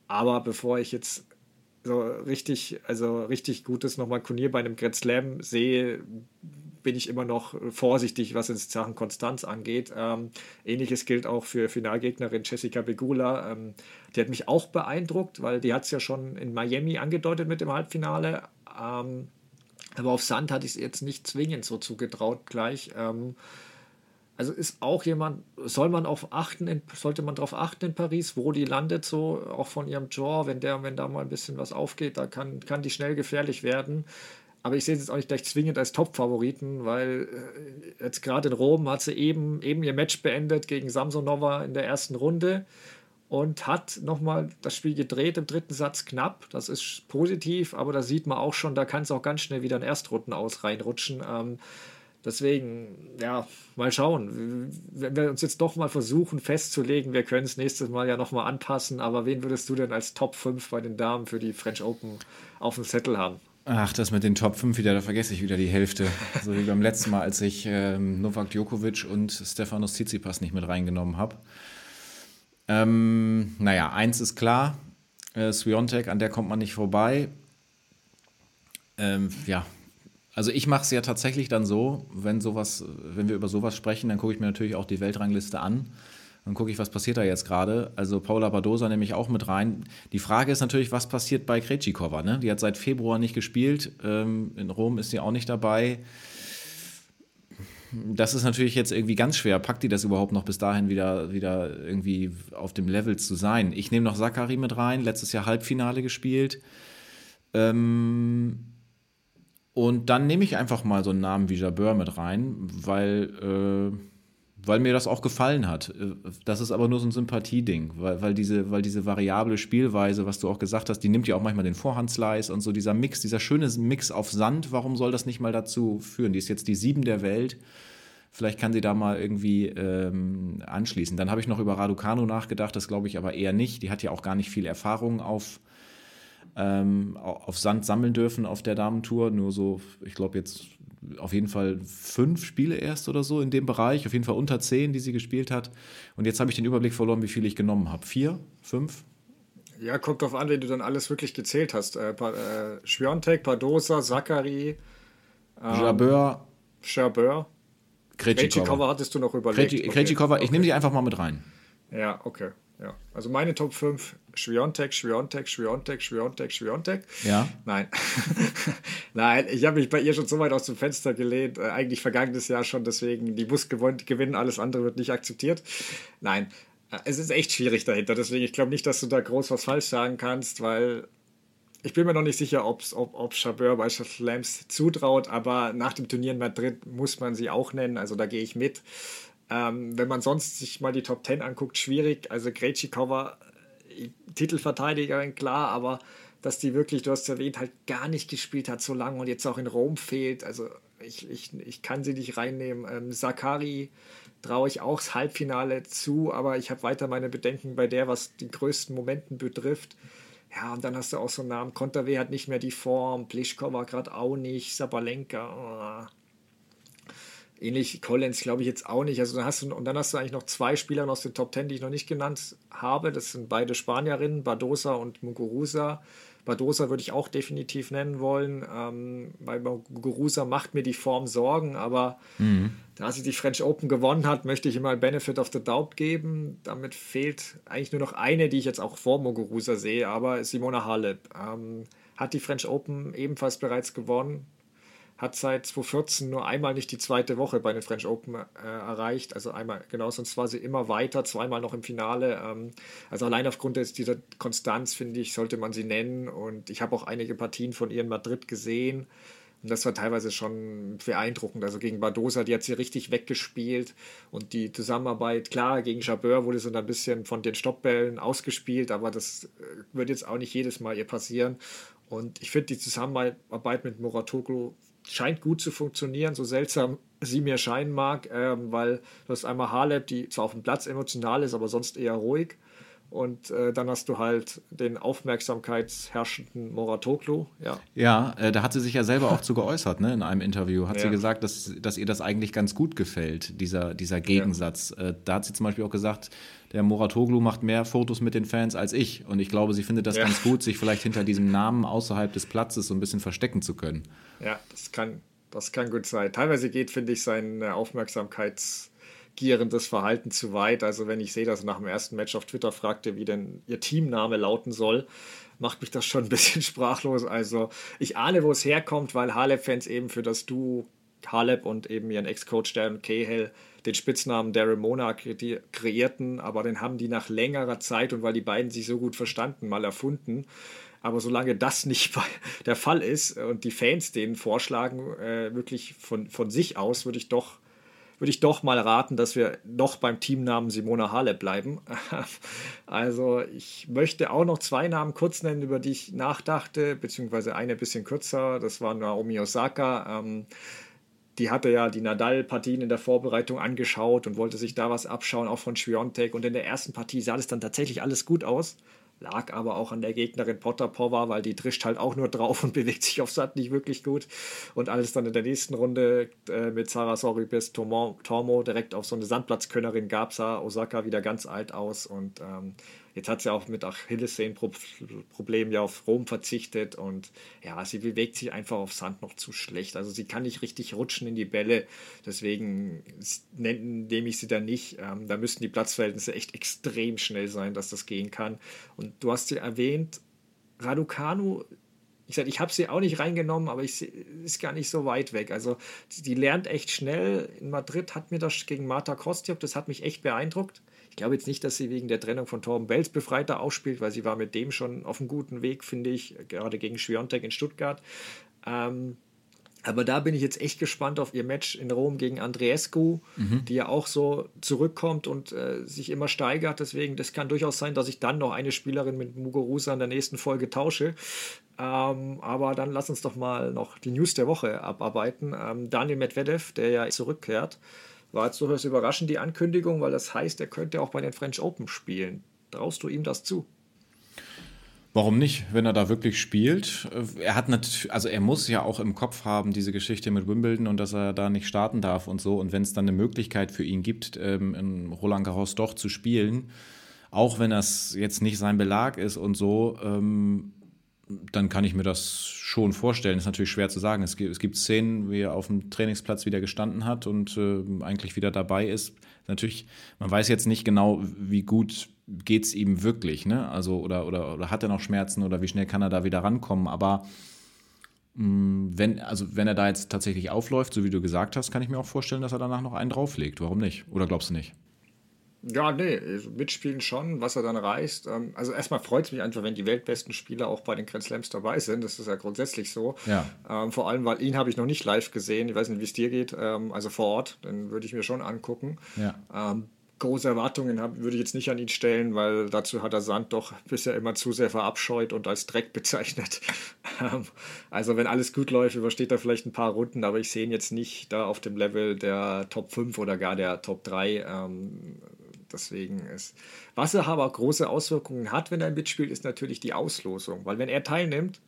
Aber bevor ich jetzt so richtig, also richtig gutes nochmal Turnier bei einem Grand Slam sehe, bin ich immer noch vorsichtig, was in Sachen Konstanz angeht. Ähm, Ähnliches gilt auch für Finalgegnerin Jessica Begula. Ähm, die hat mich auch beeindruckt, weil die hat es ja schon in Miami angedeutet mit dem Halbfinale. Ähm, aber auf Sand hatte ich es jetzt nicht zwingend so zugetraut gleich. Ähm, also ist auch jemand, soll man auf achten, in, sollte man darauf achten in Paris, wo die landet, so auch von ihrem Jaw, wenn der, wenn da mal ein bisschen was aufgeht, da kann, kann die schnell gefährlich werden. Aber ich sehe es jetzt auch nicht gleich zwingend als Top-Favoriten, weil äh, jetzt gerade in Rom hat sie eben, eben ihr Match beendet gegen Samsonova in der ersten Runde und hat nochmal das Spiel gedreht im dritten Satz knapp. Das ist positiv, aber da sieht man auch schon, da kann es auch ganz schnell wieder in Erstrunden aus reinrutschen. Ähm, deswegen, ja, mal schauen. Wenn wir uns jetzt doch mal versuchen festzulegen, wir können es nächstes Mal ja nochmal anpassen, aber wen würdest du denn als Top 5 bei den Damen für die French Open auf dem Zettel haben? Ach, das mit den Top 5 wieder, da vergesse ich wieder die Hälfte. So wie beim letzten Mal, als ich ähm, Novak Djokovic und Stefanos Tsitsipas nicht mit reingenommen habe. Ähm, naja, eins ist klar, äh, Swiontek, an der kommt man nicht vorbei. Ähm, ja, also ich mache es ja tatsächlich dann so, wenn sowas, wenn wir über sowas sprechen, dann gucke ich mir natürlich auch die Weltrangliste an dann gucke ich, was passiert da jetzt gerade. Also Paula Badosa nehme ich auch mit rein. Die Frage ist natürlich, was passiert bei Krejcikova? Ne? Die hat seit Februar nicht gespielt. Ähm, in Rom ist sie auch nicht dabei. Das ist natürlich jetzt irgendwie ganz schwer. Packt die das überhaupt noch bis dahin wieder, wieder irgendwie auf dem Level zu sein? Ich nehme noch Zachary mit rein. Letztes Jahr Halbfinale gespielt. Ähm, und dann nehme ich einfach mal so einen Namen wie Jabeur mit rein, weil... Äh, weil mir das auch gefallen hat. Äh, das ist aber nur so ein Sympathieding, weil, weil, diese, weil diese variable Spielweise, was du auch gesagt hast, die nimmt ja auch manchmal den Vorhandslice und so dieser Mix, dieser schöne Mix auf Sand, warum soll das nicht mal dazu führen? Die ist jetzt die sieben der Welt. Vielleicht kann sie da mal irgendwie ähm, anschließen. Dann habe ich noch über Raducano nachgedacht, das glaube ich aber eher nicht. Die hat ja auch gar nicht viel Erfahrung auf, ähm, auf Sand sammeln dürfen auf der Damentour. Nur so, ich glaube jetzt auf jeden Fall fünf Spiele erst oder so in dem Bereich, auf jeden Fall unter zehn, die sie gespielt hat. Und jetzt habe ich den Überblick verloren, wie viele ich genommen habe. Vier? Fünf? Ja, kommt drauf an, wenn du dann alles wirklich gezählt hast. Äh, äh, Schwiontek, Padosa, Zachary, ähm, Jabeur, Jabeur. Krejcikova hattest du noch überlegt. Krejcikova, okay. ich nehme die einfach mal mit rein. Ja, okay. Ja. Also meine Top 5, Schwiontek, Schwiontek, Schwiontek, Schwiontek, Schwiontek. Ja. Nein. Nein, ich habe mich bei ihr schon so weit aus dem Fenster gelehnt, äh, eigentlich vergangenes Jahr schon, deswegen, die muss gewinnen, alles andere wird nicht akzeptiert. Nein, äh, es ist echt schwierig dahinter, deswegen, ich glaube nicht, dass du da groß was falsch sagen kannst, weil ich bin mir noch nicht sicher, ob's, ob, ob Chabeur bei Slams zutraut, aber nach dem Turnier in Madrid muss man sie auch nennen, also da gehe ich mit. Ähm, wenn man sonst sich mal die Top 10 anguckt, schwierig. Also Krejcikova, äh, Titelverteidigerin, klar, aber dass die wirklich, du hast erwähnt, halt gar nicht gespielt hat so lange und jetzt auch in Rom fehlt. Also ich, ich, ich kann sie nicht reinnehmen. Ähm, Sakari traue ich auch das Halbfinale zu, aber ich habe weiter meine Bedenken bei der, was die größten Momenten betrifft. Ja, und dann hast du auch so einen Namen. Konterwe hat nicht mehr die Form, Plischkova gerade auch nicht, Sabalenka. Oh Ähnlich Collins glaube ich jetzt auch nicht. Also dann hast du, und dann hast du eigentlich noch zwei Spieler aus den Top Ten, die ich noch nicht genannt habe. Das sind beide Spanierinnen, Badosa und Muguruza. Badosa würde ich auch definitiv nennen wollen. Ähm, bei Muguruza macht mir die Form Sorgen, aber mhm. da sie die French Open gewonnen hat, möchte ich immer Benefit of the Doubt geben. Damit fehlt eigentlich nur noch eine, die ich jetzt auch vor Muguruza sehe, aber Simona Halep ähm, hat die French Open ebenfalls bereits gewonnen hat seit 2014 nur einmal nicht die zweite Woche bei den French Open äh, erreicht. Also einmal, genau, sonst war sie immer weiter, zweimal noch im Finale. Ähm, also allein aufgrund dieser Konstanz, finde ich, sollte man sie nennen. Und ich habe auch einige Partien von ihr in Madrid gesehen, Und das war teilweise schon beeindruckend. Also gegen Badosa, die hat sie richtig weggespielt. Und die Zusammenarbeit, klar, gegen Jabeur wurde sie dann ein bisschen von den Stoppbällen ausgespielt, aber das äh, wird jetzt auch nicht jedes Mal ihr passieren. Und ich finde die Zusammenarbeit mit Muratoglu scheint gut zu funktionieren, so seltsam sie mir scheinen mag, ähm, weil du hast einmal Haleb, die zwar auf dem Platz emotional ist, aber sonst eher ruhig. Und äh, dann hast du halt den aufmerksamkeitsherrschenden Moratoglu. Ja, ja äh, da hat sie sich ja selber auch zu geäußert, ne? in einem Interview. Hat ja. sie gesagt, dass, dass ihr das eigentlich ganz gut gefällt, dieser, dieser Gegensatz. Ja. Äh, da hat sie zum Beispiel auch gesagt, der Moratoglu macht mehr Fotos mit den Fans als ich. Und ich glaube, sie findet das ja. ganz gut, sich vielleicht hinter diesem Namen außerhalb des Platzes so ein bisschen verstecken zu können. Ja, das kann, das kann gut sein. Teilweise geht, finde ich, sein Aufmerksamkeits gierendes Verhalten zu weit. Also wenn ich sehe, dass er nach dem ersten Match auf Twitter fragte, wie denn ihr Teamname lauten soll, macht mich das schon ein bisschen sprachlos. Also ich ahne, wo es herkommt, weil Haleb-Fans eben für das Duo Haleb und eben ihren Ex-Coach Darren Cahill den Spitznamen Darren Mona kreierten, aber den haben die nach längerer Zeit und weil die beiden sich so gut verstanden, mal erfunden. Aber solange das nicht der Fall ist und die Fans denen vorschlagen, äh, wirklich von, von sich aus, würde ich doch würde ich doch mal raten, dass wir noch beim Teamnamen Simona Halep bleiben. also ich möchte auch noch zwei Namen kurz nennen, über die ich nachdachte, beziehungsweise eine bisschen kürzer. Das war Naomi Osaka. Ähm, die hatte ja die Nadal-Partien in der Vorbereitung angeschaut und wollte sich da was abschauen, auch von Schwiontek. Und in der ersten Partie sah das dann tatsächlich alles gut aus lag aber auch an der Gegnerin Potterpova, weil die drischt halt auch nur drauf und bewegt sich auf Sand nicht wirklich gut. Und alles dann in der nächsten Runde äh, mit Sarah Soribis Tormo direkt auf so eine Sandplatzkönnerin gab, sah Osaka wieder ganz alt aus und ähm, Jetzt hat sie auch mit Achillessehnenproblemen ja auf Rom verzichtet und ja, sie bewegt sich einfach auf Sand noch zu schlecht. Also sie kann nicht richtig rutschen in die Bälle, deswegen nehme ich sie da nicht. Ähm, da müssten die Platzverhältnisse echt extrem schnell sein, dass das gehen kann. Und du hast sie erwähnt, Raducanu ich sage, ich habe sie auch nicht reingenommen, aber ich ist gar nicht so weit weg. Also die lernt echt schnell. In Madrid hat mir das gegen Marta Kostiop, das hat mich echt beeindruckt. Ich glaube jetzt nicht, dass sie wegen der Trennung von Torben Belz befreiter ausspielt, weil sie war mit dem schon auf einem guten Weg, finde ich, gerade gegen Schwiontek in Stuttgart. Ähm, aber da bin ich jetzt echt gespannt auf ihr Match in Rom gegen Andreescu, mhm. die ja auch so zurückkommt und äh, sich immer steigert. Deswegen, das kann durchaus sein, dass ich dann noch eine Spielerin mit Muguruza in der nächsten Folge tausche. Ähm, aber dann lass uns doch mal noch die News der Woche abarbeiten. Ähm, Daniel Medvedev, der ja zurückkehrt, war jetzt durchaus überraschend die Ankündigung, weil das heißt, er könnte auch bei den French Open spielen. Traust du ihm das zu? Warum nicht, wenn er da wirklich spielt? Er hat natürlich, also er muss ja auch im Kopf haben, diese Geschichte mit Wimbledon und dass er da nicht starten darf und so. Und wenn es dann eine Möglichkeit für ihn gibt, ähm, in Roland Garros doch zu spielen, auch wenn das jetzt nicht sein Belag ist und so, ähm, dann kann ich mir das schon vorstellen. Ist natürlich schwer zu sagen. Es gibt, es gibt Szenen, wie er auf dem Trainingsplatz wieder gestanden hat und äh, eigentlich wieder dabei ist. Natürlich, man weiß jetzt nicht genau, wie gut geht es ihm wirklich, ne? Also, oder, oder, oder hat er noch Schmerzen oder wie schnell kann er da wieder rankommen? Aber mh, mm, wenn, also wenn er da jetzt tatsächlich aufläuft, so wie du gesagt hast, kann ich mir auch vorstellen, dass er danach noch einen drauflegt. Warum nicht? Oder glaubst du nicht? Ja, nee, mitspielen schon, was er dann reißt. Ähm, also erstmal freut es mich einfach, wenn die weltbesten Spieler auch bei den Grand Slams dabei sind. Das ist ja grundsätzlich so. Ja. Ähm, vor allem, weil ihn habe ich noch nicht live gesehen. Ich weiß nicht, wie es dir geht. Ähm, also vor Ort, dann würde ich mir schon angucken. Ja. Ähm, große Erwartungen hab, würde ich jetzt nicht an ihn stellen, weil dazu hat er Sand doch bisher immer zu sehr verabscheut und als Dreck bezeichnet. Also wenn alles gut läuft, übersteht er vielleicht ein paar Runden, aber ich sehe ihn jetzt nicht da auf dem Level der Top 5 oder gar der Top 3. Deswegen ist, was er aber große Auswirkungen hat, wenn er mitspielt, ist natürlich die Auslosung. Weil wenn er teilnimmt,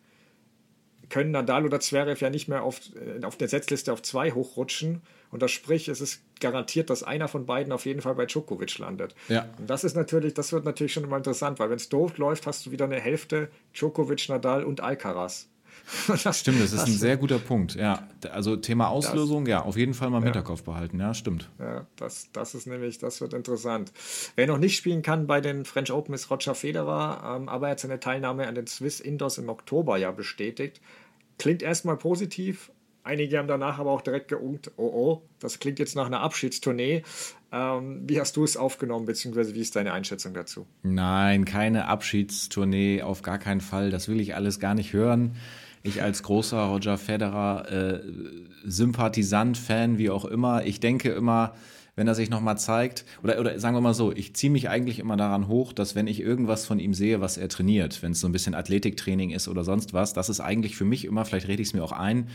können Nadal oder Zverev ja nicht mehr auf, äh, auf der Setzliste auf zwei hochrutschen. Und das sprich, es ist garantiert, dass einer von beiden auf jeden Fall bei Djokovic landet. Ja. Und das ist natürlich, das wird natürlich schon immer interessant, weil wenn es doof läuft, hast du wieder eine Hälfte Djokovic, Nadal und Alcaraz. Das, stimmt, das ist das, ein sehr guter Punkt. Ja, also Thema Auslösung, das, ja, auf jeden Fall mal im ja. Hinterkopf behalten. Ja, stimmt. Ja, das, das ist nämlich, das wird interessant. Wer noch nicht spielen kann bei den French Open ist Roger Federer, ähm, aber er hat seine Teilnahme an den Swiss Indoors im Oktober ja bestätigt. Klingt erstmal positiv. Einige haben danach aber auch direkt geungt, oh oh, das klingt jetzt nach einer Abschiedstournee. Ähm, wie hast du es aufgenommen, beziehungsweise wie ist deine Einschätzung dazu? Nein, keine Abschiedstournee, auf gar keinen Fall. Das will ich alles gar nicht hören ich als großer Roger Federer äh, Sympathisant, Fan, wie auch immer, ich denke immer, wenn er sich nochmal zeigt, oder, oder sagen wir mal so, ich ziehe mich eigentlich immer daran hoch, dass wenn ich irgendwas von ihm sehe, was er trainiert, wenn es so ein bisschen Athletiktraining ist oder sonst was, dass es eigentlich für mich immer, vielleicht rede ich es mir auch ein,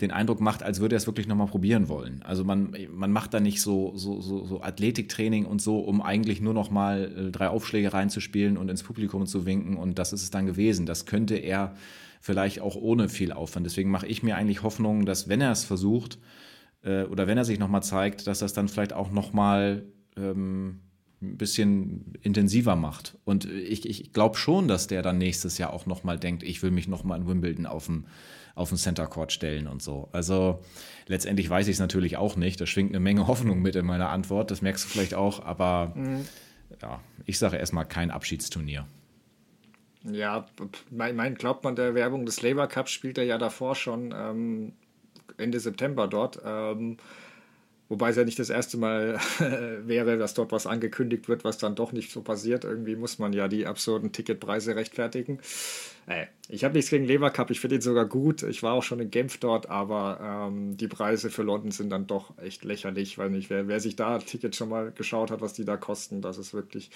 den Eindruck macht, als würde er es wirklich nochmal probieren wollen. Also man, man macht da nicht so, so, so, so Athletiktraining und so, um eigentlich nur nochmal äh, drei Aufschläge reinzuspielen und ins Publikum zu winken und das ist es dann gewesen. Das könnte er vielleicht auch ohne viel Aufwand. Deswegen mache ich mir eigentlich Hoffnung, dass wenn er es versucht, äh, oder wenn er sich nochmal zeigt, dass das dann vielleicht auch nochmal ähm, ein bisschen intensiver macht. Und ich, ich glaube schon, dass der dann nächstes Jahr auch nochmal denkt, ich will mich nochmal in Wimbledon auf dem, auf dem Center Court stellen und so. Also letztendlich weiß ich es natürlich auch nicht. Da schwingt eine Menge Hoffnung mit in meiner Antwort. Das merkst du vielleicht auch. Aber mhm. ja, ich sage erstmal kein Abschiedsturnier. Ja, mein, mein glaubt man der Werbung des Labour Cups spielt er ja davor schon ähm, Ende September dort. Ähm, wobei es ja nicht das erste Mal wäre, dass dort was angekündigt wird, was dann doch nicht so passiert. Irgendwie muss man ja die absurden Ticketpreise rechtfertigen. Äh, ich habe nichts gegen Lever Cup, ich finde ihn sogar gut. Ich war auch schon in Genf dort, aber ähm, die Preise für London sind dann doch echt lächerlich, weil nicht, wer, wer sich da Tickets schon mal geschaut hat, was die da kosten, das ist wirklich,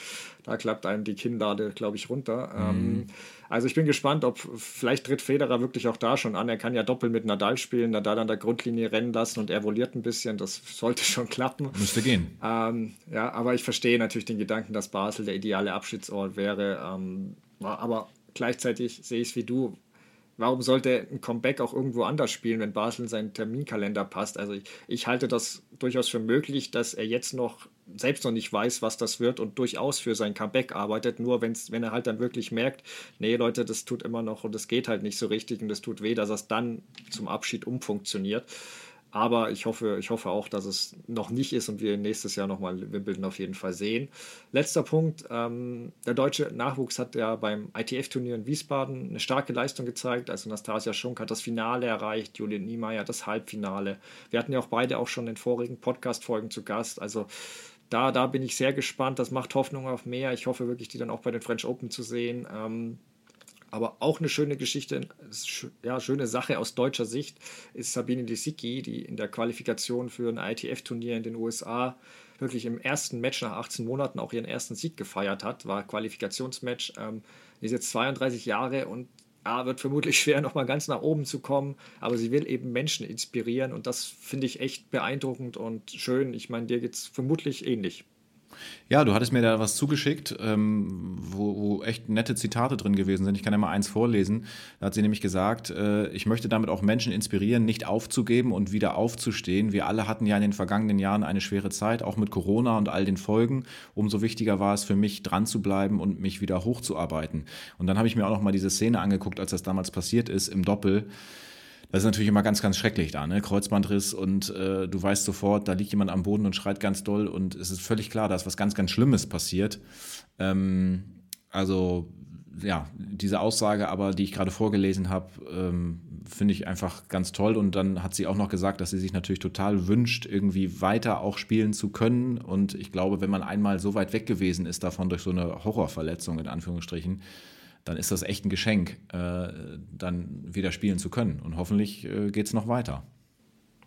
da klappt einem die Kinnlade, glaube ich, runter. Mhm. Ähm, also ich bin gespannt, ob vielleicht tritt Federer wirklich auch da schon an. Er kann ja doppelt mit Nadal spielen, Nadal an der Grundlinie rennen lassen und er voliert ein bisschen. Das sollte schon klappen. Müsste gehen. Ähm, ja, aber ich verstehe natürlich den Gedanken, dass Basel der ideale Abschiedsort wäre. Ähm, aber gleichzeitig sehe ich es wie du. Warum sollte ein Comeback auch irgendwo anders spielen, wenn Basel in seinen Terminkalender passt? Also ich, ich halte das durchaus für möglich, dass er jetzt noch selbst noch nicht weiß, was das wird und durchaus für sein Comeback arbeitet. Nur wenn's, wenn er halt dann wirklich merkt, nee Leute, das tut immer noch und das geht halt nicht so richtig und das tut weh, dass es dann zum Abschied umfunktioniert. Aber ich hoffe, ich hoffe auch, dass es noch nicht ist und wir nächstes Jahr nochmal Wimbledon auf jeden Fall sehen. Letzter Punkt: ähm, Der deutsche Nachwuchs hat ja beim ITF-Turnier in Wiesbaden eine starke Leistung gezeigt. Also Nastasia Schunk hat das Finale erreicht, Julian Niemeyer das Halbfinale. Wir hatten ja auch beide auch schon in vorigen Podcast-Folgen zu Gast. Also da, da bin ich sehr gespannt. Das macht Hoffnung auf mehr. Ich hoffe wirklich, die dann auch bei den French Open zu sehen. Ähm, aber auch eine schöne Geschichte, ja, schöne Sache aus deutscher Sicht ist Sabine Lisicki, die in der Qualifikation für ein ITF-Turnier in den USA wirklich im ersten Match nach 18 Monaten auch ihren ersten Sieg gefeiert hat. War Qualifikationsmatch. Ähm, ist jetzt 32 Jahre und ja, wird vermutlich schwer, nochmal ganz nach oben zu kommen. Aber sie will eben Menschen inspirieren und das finde ich echt beeindruckend und schön. Ich meine, dir geht es vermutlich ähnlich. Ja, du hattest mir da was zugeschickt, ähm, wo, wo, echt nette Zitate drin gewesen sind. Ich kann ja mal eins vorlesen. Da hat sie nämlich gesagt, äh, ich möchte damit auch Menschen inspirieren, nicht aufzugeben und wieder aufzustehen. Wir alle hatten ja in den vergangenen Jahren eine schwere Zeit, auch mit Corona und all den Folgen. Umso wichtiger war es für mich, dran zu bleiben und mich wieder hochzuarbeiten. Und dann habe ich mir auch noch mal diese Szene angeguckt, als das damals passiert ist im Doppel. Das ist natürlich immer ganz, ganz schrecklich da, ne? Kreuzbandriss und äh, du weißt sofort, da liegt jemand am Boden und schreit ganz doll und es ist völlig klar, da ist was ganz, ganz Schlimmes passiert. Ähm, also ja, diese Aussage aber, die ich gerade vorgelesen habe, ähm, finde ich einfach ganz toll. Und dann hat sie auch noch gesagt, dass sie sich natürlich total wünscht, irgendwie weiter auch spielen zu können. Und ich glaube, wenn man einmal so weit weg gewesen ist davon durch so eine Horrorverletzung, in Anführungsstrichen, dann ist das echt ein Geschenk, äh, dann wieder spielen zu können. Und hoffentlich äh, geht es noch weiter.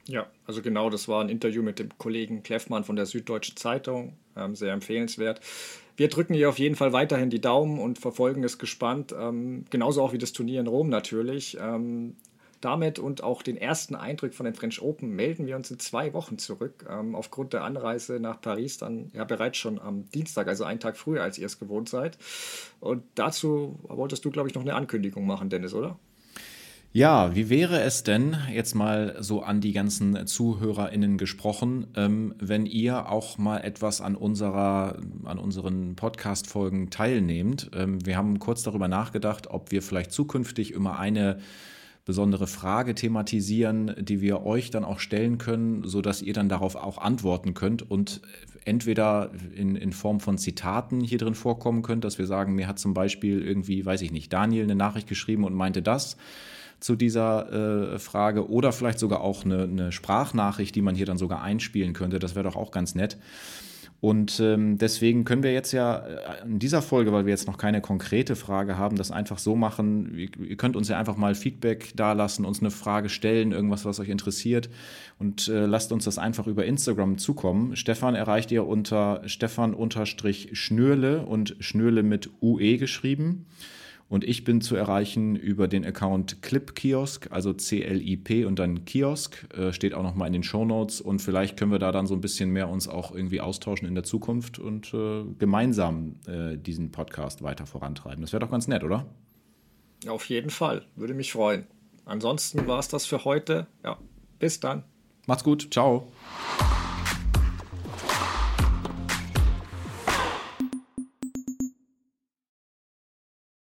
Ja, also genau, das war ein Interview mit dem Kollegen Kleffmann von der Süddeutschen Zeitung, ähm, sehr empfehlenswert. Wir drücken hier auf jeden Fall weiterhin die Daumen und verfolgen es gespannt, ähm, genauso auch wie das Turnier in Rom natürlich. Ähm, damit und auch den ersten Eindruck von den French Open melden wir uns in zwei Wochen zurück. Ähm, aufgrund der Anreise nach Paris dann ja bereits schon am Dienstag, also einen Tag früher, als ihr es gewohnt seid. Und dazu wolltest du, glaube ich, noch eine Ankündigung machen, Dennis, oder? Ja, wie wäre es denn, jetzt mal so an die ganzen ZuhörerInnen gesprochen, ähm, wenn ihr auch mal etwas an unserer, an unseren Podcast-Folgen teilnehmt? Ähm, wir haben kurz darüber nachgedacht, ob wir vielleicht zukünftig immer eine besondere Frage thematisieren, die wir euch dann auch stellen können, sodass ihr dann darauf auch antworten könnt und entweder in, in Form von Zitaten hier drin vorkommen könnt, dass wir sagen, mir hat zum Beispiel irgendwie, weiß ich nicht, Daniel eine Nachricht geschrieben und meinte das zu dieser äh, Frage oder vielleicht sogar auch eine, eine Sprachnachricht, die man hier dann sogar einspielen könnte. Das wäre doch auch ganz nett. Und ähm, deswegen können wir jetzt ja äh, in dieser Folge, weil wir jetzt noch keine konkrete Frage haben, das einfach so machen. Ihr, ihr könnt uns ja einfach mal Feedback dalassen, uns eine Frage stellen, irgendwas, was euch interessiert. Und äh, lasst uns das einfach über Instagram zukommen. Stefan erreicht ihr unter Stefan-Schnürle und Schnürle mit UE geschrieben. Und ich bin zu erreichen über den Account Clip Kiosk, also C-L-I-P und dann Kiosk, äh, steht auch nochmal in den Show Notes. Und vielleicht können wir da dann so ein bisschen mehr uns auch irgendwie austauschen in der Zukunft und äh, gemeinsam äh, diesen Podcast weiter vorantreiben. Das wäre doch ganz nett, oder? Auf jeden Fall, würde mich freuen. Ansonsten war es das für heute. Ja, bis dann. Macht's gut, ciao.